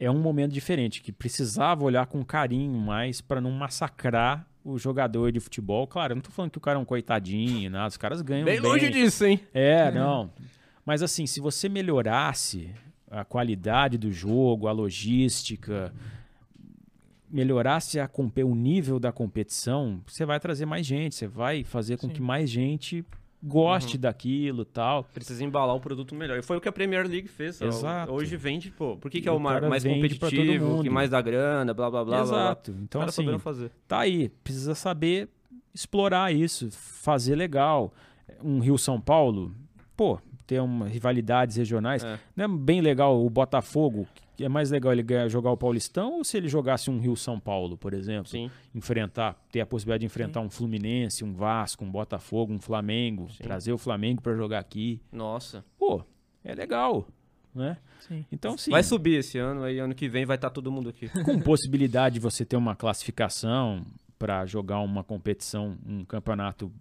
É um momento diferente que precisava olhar com carinho mais pra não massacrar o jogador de futebol. Claro, eu não tô falando que o cara é um coitadinho, nada. Os caras ganham Bem bem. longe disso, hein? É, não. Mas assim, se você melhorasse a qualidade do jogo, a logística, melhorasse a, compe- o nível da competição, você vai trazer mais gente, você vai fazer com Sim. que mais gente goste daquilo tal. Precisa embalar o produto melhor. E foi o que a Premier League fez. Exato. Hoje vende, pô. Por que, que é o o mais competitivo, que mais dá grana, blá blá blá. blá, blá. Exato. Então, assim, tá aí. Precisa saber explorar isso, fazer legal. Um Rio-São Paulo, pô, ter uma, rivalidades regionais. É. Não é bem legal o Botafogo? que É mais legal ele jogar o Paulistão ou se ele jogasse um Rio-São Paulo, por exemplo? Sim. Enfrentar, ter a possibilidade de enfrentar um Fluminense, um Vasco, um Botafogo, um Flamengo, Sim. trazer o Flamengo pra jogar aqui. Nossa. Pô, é legal, né? Sim. Então, sim, Vai subir esse ano, aí ano que vem vai estar todo mundo aqui. com possibilidade de você ter uma classificação para jogar uma competição, um campeonato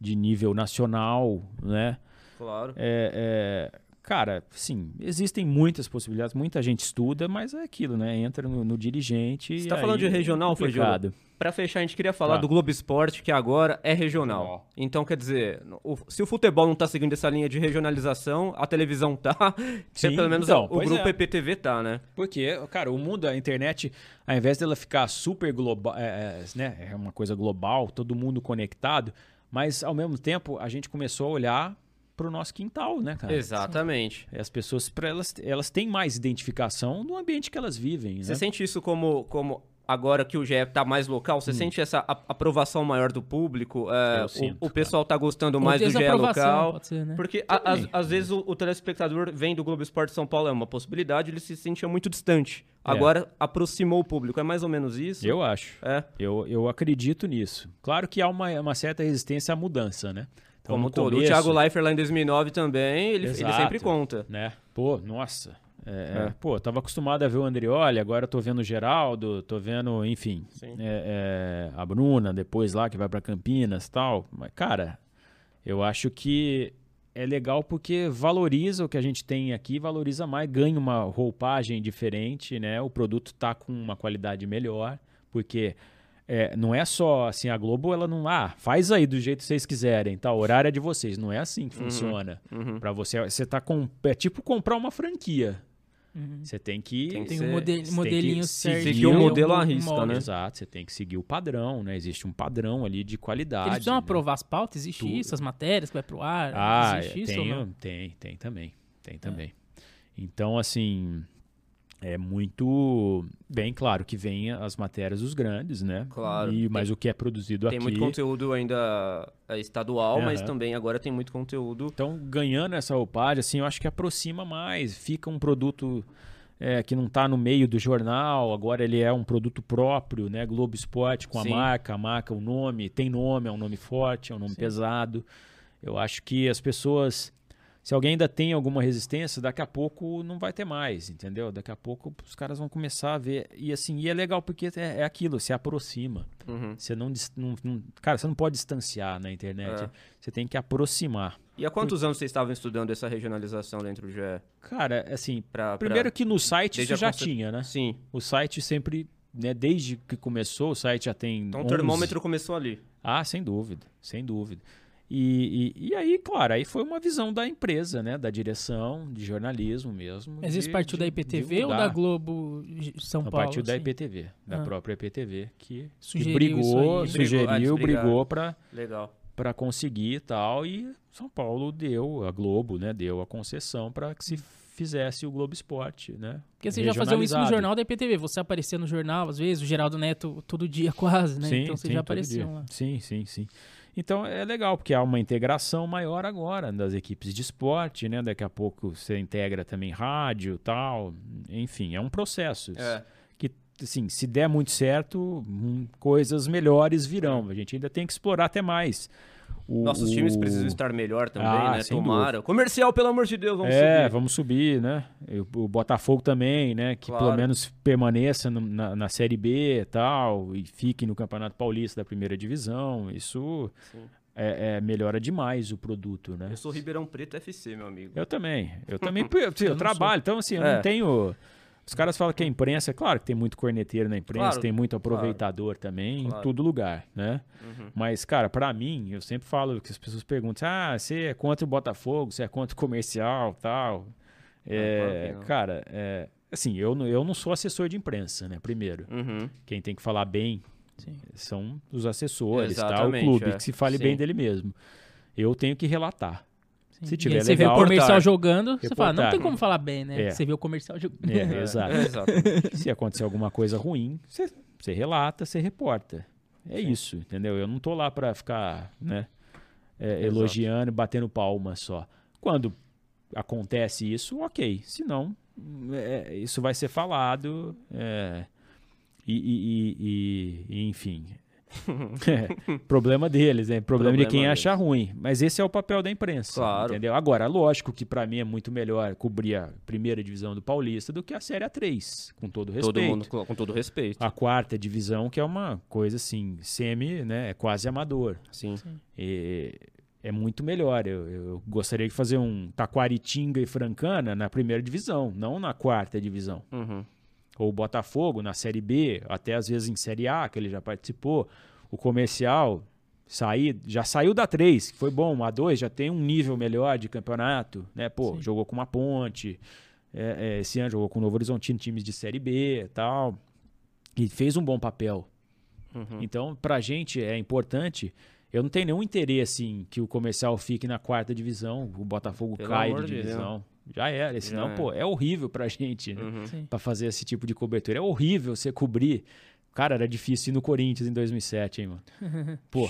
de nível nacional, né? Claro. É, é, cara, sim, existem muitas possibilidades, muita gente estuda, mas é aquilo, né? Entra no, no dirigente. Você tá e falando de regional, é complicado. Pra fechar, a gente queria falar Tá. do Globo Esporte, que agora é regional. Regional. Então, quer dizer, o- se o futebol não tá seguindo essa linha de regionalização, a televisão tá, Sim, pelo menos então, o pois grupo é. EPTV tá, né? Porque, cara, o mundo, a internet, ao invés dela ficar super global, é, é, né, é uma coisa global, todo mundo conectado, mas ao mesmo tempo a gente começou a olhar pro nosso quintal, né, cara? Exatamente. As pessoas, para elas, elas têm mais identificação no ambiente que elas vivem, Você né? sente isso como, como agora que o GE tá mais local? Você sente essa aprovação maior do público? É, Hum. Eu o- sinto, o, pessoal tá gostando mais do GE local? pode ser, né? Porque a- às, vezes o, o telespectador vem do Globo Esporte São Paulo, é uma possibilidade, ele se sentia muito distante. É. Agora aproximou o público, é mais ou menos isso? Eu acho. É. Eu, eu acredito nisso. Claro que há uma, uma certa resistência à mudança, né? Como todo. começo, O Thiago Leifert lá em 2009 também, ele, ele Exato. sempre conta. né? Pô, nossa. É, É. Pô, tava acostumado a ver o Andrioli, agora eu tô vendo o Geraldo, tô vendo, enfim, é, é, a Bruna depois lá que vai pra Campinas e tal. Mas, cara, eu acho que é legal porque valoriza o que a gente tem aqui, valoriza mais, ganha uma roupagem diferente, né? O produto tá com uma qualidade melhor, porque é, não é só assim, a Globo, ela não, ah, faz aí do jeito que vocês quiserem, tá? O horário é de vocês. Não é assim que funciona. Uhum. Pra você, você tá com, é tipo comprar uma franquia. Você tem que Tem que Tem Você- um mode- você tem modelinho que certo. seguir o modelo à risca, né? Exato, você tem que seguir o padrão, né? Existe um padrão ali de qualidade. Eles precisam né? aprovar as pautas? Existe Tudo. isso? As matérias que vai pro ar? Ah, Existe é, isso tem, ou não? tem, tem também. Tem também. Então, assim, é muito bem claro que vem as matérias dos grandes, né? Claro. E, mas o que é produzido Tem aqui. muito conteúdo ainda é, estadual, mas também agora tem muito conteúdo. Então, ganhando essa roupagem, assim, eu acho que aproxima mais. Fica um produto é, que não está no meio do jornal, agora ele é um produto próprio, né? Globo Esporte com a Sim. marca, a marca, o nome, tem nome, é um nome forte, é um nome pesado. Eu acho que as pessoas. Se alguém ainda tem alguma resistência, daqui a pouco não vai ter mais, entendeu? Daqui a pouco os caras vão começar a ver. E assim, e é legal porque é, é aquilo, se aproxima. Uhum. Você não, não- não- Cara, você não pode distanciar na internet. É. Você tem que aproximar. E há quantos anos vocês estavam estudando essa regionalização dentro do GE? Cara, assim, Pra, pra- primeiro que no site isso já tinha, né? Sim. O site sempre, né, desde que começou, o site já tem Então o 11. termômetro começou ali. Ah, sem dúvida, sem dúvida. E, e, e aí, claro, aí foi uma visão da empresa, né? Da direção, de jornalismo mesmo. Mas isso partiu de- da IPTV ou da Globo São Não, Paulo? partiu da assim? IPTV, da Ah. própria IPTV, que, que Sugeriu brigou, aí. Brigou, ah, sugeriu, brigou para Legal. para conseguir e tal. E São Paulo deu, a Globo, né, deu a concessão para que se fizesse o Globo Esporte, né? Porque vocês já faziam isso no jornal da IPTV. Você aparecia no jornal, às vezes, o Geraldo Neto todo dia quase, né? Sim, então vocês sim, já apareciam dia. lá. Sim, sim, sim. Então é legal, porque há uma integração maior agora das equipes de esporte, né? Daqui a pouco você integra também rádio e tal. Enfim, é um processo. É. Que, assim, se der muito certo, hum, coisas melhores virão. A gente ainda tem que explorar até mais. O- Nossos times o- precisam estar melhor também, Ah, né? Tomara. Comercial, pelo amor de Deus, vamos é, subir. vamos subir, né? O, Botafogo também, né? Que Claro. pelo menos permaneça na, na Série B e tal, e fique no Campeonato Paulista da primeira divisão. Isso é, é- melhora demais o produto, né? Eu sou Ribeirão Preto FC, meu amigo. Eu também. Eu também eu, eu trabalho, então assim, eu É. não tenho. Os caras falam que a imprensa, é claro que tem muito corneteiro na imprensa, Claro, tem muito aproveitador também, Claro. em todo lugar, né? Uhum. Mas, cara, pra mim, eu sempre falo que as pessoas perguntam: ah, você é contra o Botafogo, você é contra o comercial tal. É, claro não. cara, é, assim, eu, não- eu não sou assessor de imprensa, né? Primeiro. Uhum. Quem tem que falar bem Sim. são os assessores, tá? O clube, é. que se fale Sim. bem dele mesmo. Eu tenho que relatar. Sim. Se E tiver aí você vê o legal- comercial Reportar. jogando, você fala, não Reportar. tem como falar bem, né? É. Você vê o comercial jogando. É, exato. É. Se acontecer alguma coisa ruim, você, você relata, você reporta. É isso, entendeu? Eu não tô lá pra ficar, né, é, elogiando e batendo palma só. Quando acontece isso, ok. Se não, é, isso vai ser falado é, e, e- e- e- enfim. É, problema deles, né? Problema, de Problema quem deles. acha ruim. Mas esse é o papel da imprensa, Claro. entendeu? Agora, lógico que pra mim é muito melhor cobrir a primeira divisão do Paulista do que a Série A3, com todo respeito. Todo mundo com todo respeito. A quarta divisão, que é uma coisa assim, semi, né? É quase amador. Sim. E, é muito melhor. Eu, eu gostaria de fazer um Taquaritinga e Francana na primeira divisão, não na quarta divisão. Uhum. Ou Botafogo na Série B, até às vezes em Série A, que ele já participou. O comercial sair, já saiu da 3, que foi bom. A 2 já tem um nível melhor de campeonato, né? Pô, Sim. jogou com uma ponte. é, é, esse ano jogou com o Novo Horizontino, times de Série B e tal. E fez um bom papel. Uhum. Então, pra gente é importante. Eu não tenho nenhum interesse em que o comercial fique na quarta divisão, o Botafogo Pelo cai amor de de Deus. Já era, senão, Já pô, é horrível pra gente, né? Uhum. Pra fazer esse tipo de cobertura. É horrível você cobrir. Cara, era difícil ir no Corinthians em 2007, hein, mano? Pô,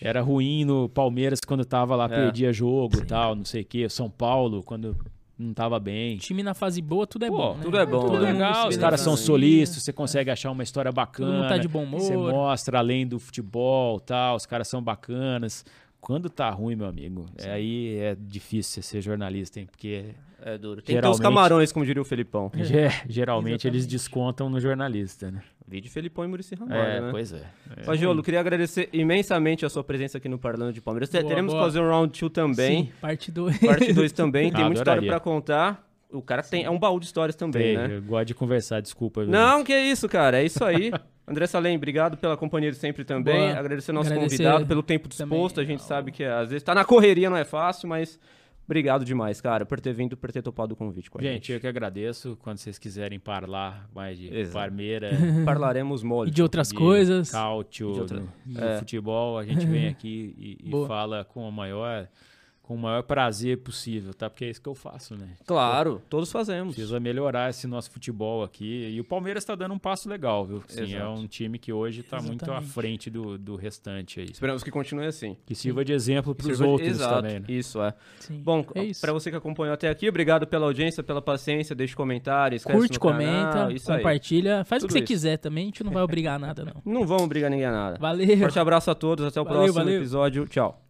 era ruim no Palmeiras quando tava lá, É. perdia jogo e tal, não sei o quê. São Paulo, quando não tava bem. Time na fase boa, tudo é Pô, bom. né? tudo é bom, Tudo né? mundo legal, os caras são solistas, você consegue achar uma história bacana. Todo mundo tá de bom humor. Você mostra além do futebol tal, os caras são bacanas. Quando tá ruim, meu amigo, é aí é difícil você ser jornalista, hein? Porque É duro. Tem que ter os camarões, como diria o Felipão. ge- geralmente eles descontam no jornalista, né? Vídeo Felipão e Murici Ramalho, É, né? pois é. Pagiolo, queria agradecer imensamente a sua presença aqui no Parlando de Palmeiras. Boa, Teremos que boa. fazer um round 2 também. Sim, parte 2. Parte 2 também. Tem Ah, muita história pra contar. O cara tem, é um baú de histórias também, Tem, né? Eu gosto de conversar, desculpa. viu? Não, que isso, cara. É isso aí. André Salem, obrigado pela companhia de sempre também. Boa. Agradecer ao nosso Agradecer convidado pelo tempo também disposto. A gente ao- sabe que às vezes tá na correria, não é fácil, mas obrigado demais, cara, por ter vindo, por ter topado o convite com a Gente, gente. eu que agradeço. Quando vocês quiserem parlar mais de Exato. Parmeira, Parlaremos E mole. de outras de coisas. cálcio, De outra- É. futebol, a gente vem aqui e, e fala com o maior com o maior prazer possível, tá? Porque é isso que eu faço, né? Claro, todos fazemos. Precisa melhorar esse nosso futebol aqui. E o Palmeiras está dando um passo legal, viu? Sim, é um time que hoje está muito à frente do, do restante aí. Esperamos que continue assim. Que sirva de exemplo para os outros Exato, também, né? Isso, é. Sim. Bom, é isso. pra você que acompanhou até aqui, obrigado pela audiência, pela paciência, deixe comentário, inscreve Curte, no comenta, canal, isso aí. compartilha. Faz o Tudo que você isso. quiser também, a gente não vai obrigar a nada, não. Não vamos brigar ninguém a nada. Valeu. Forte abraço a todos, até o Valeu, próximo valeu. episódio. Tchau.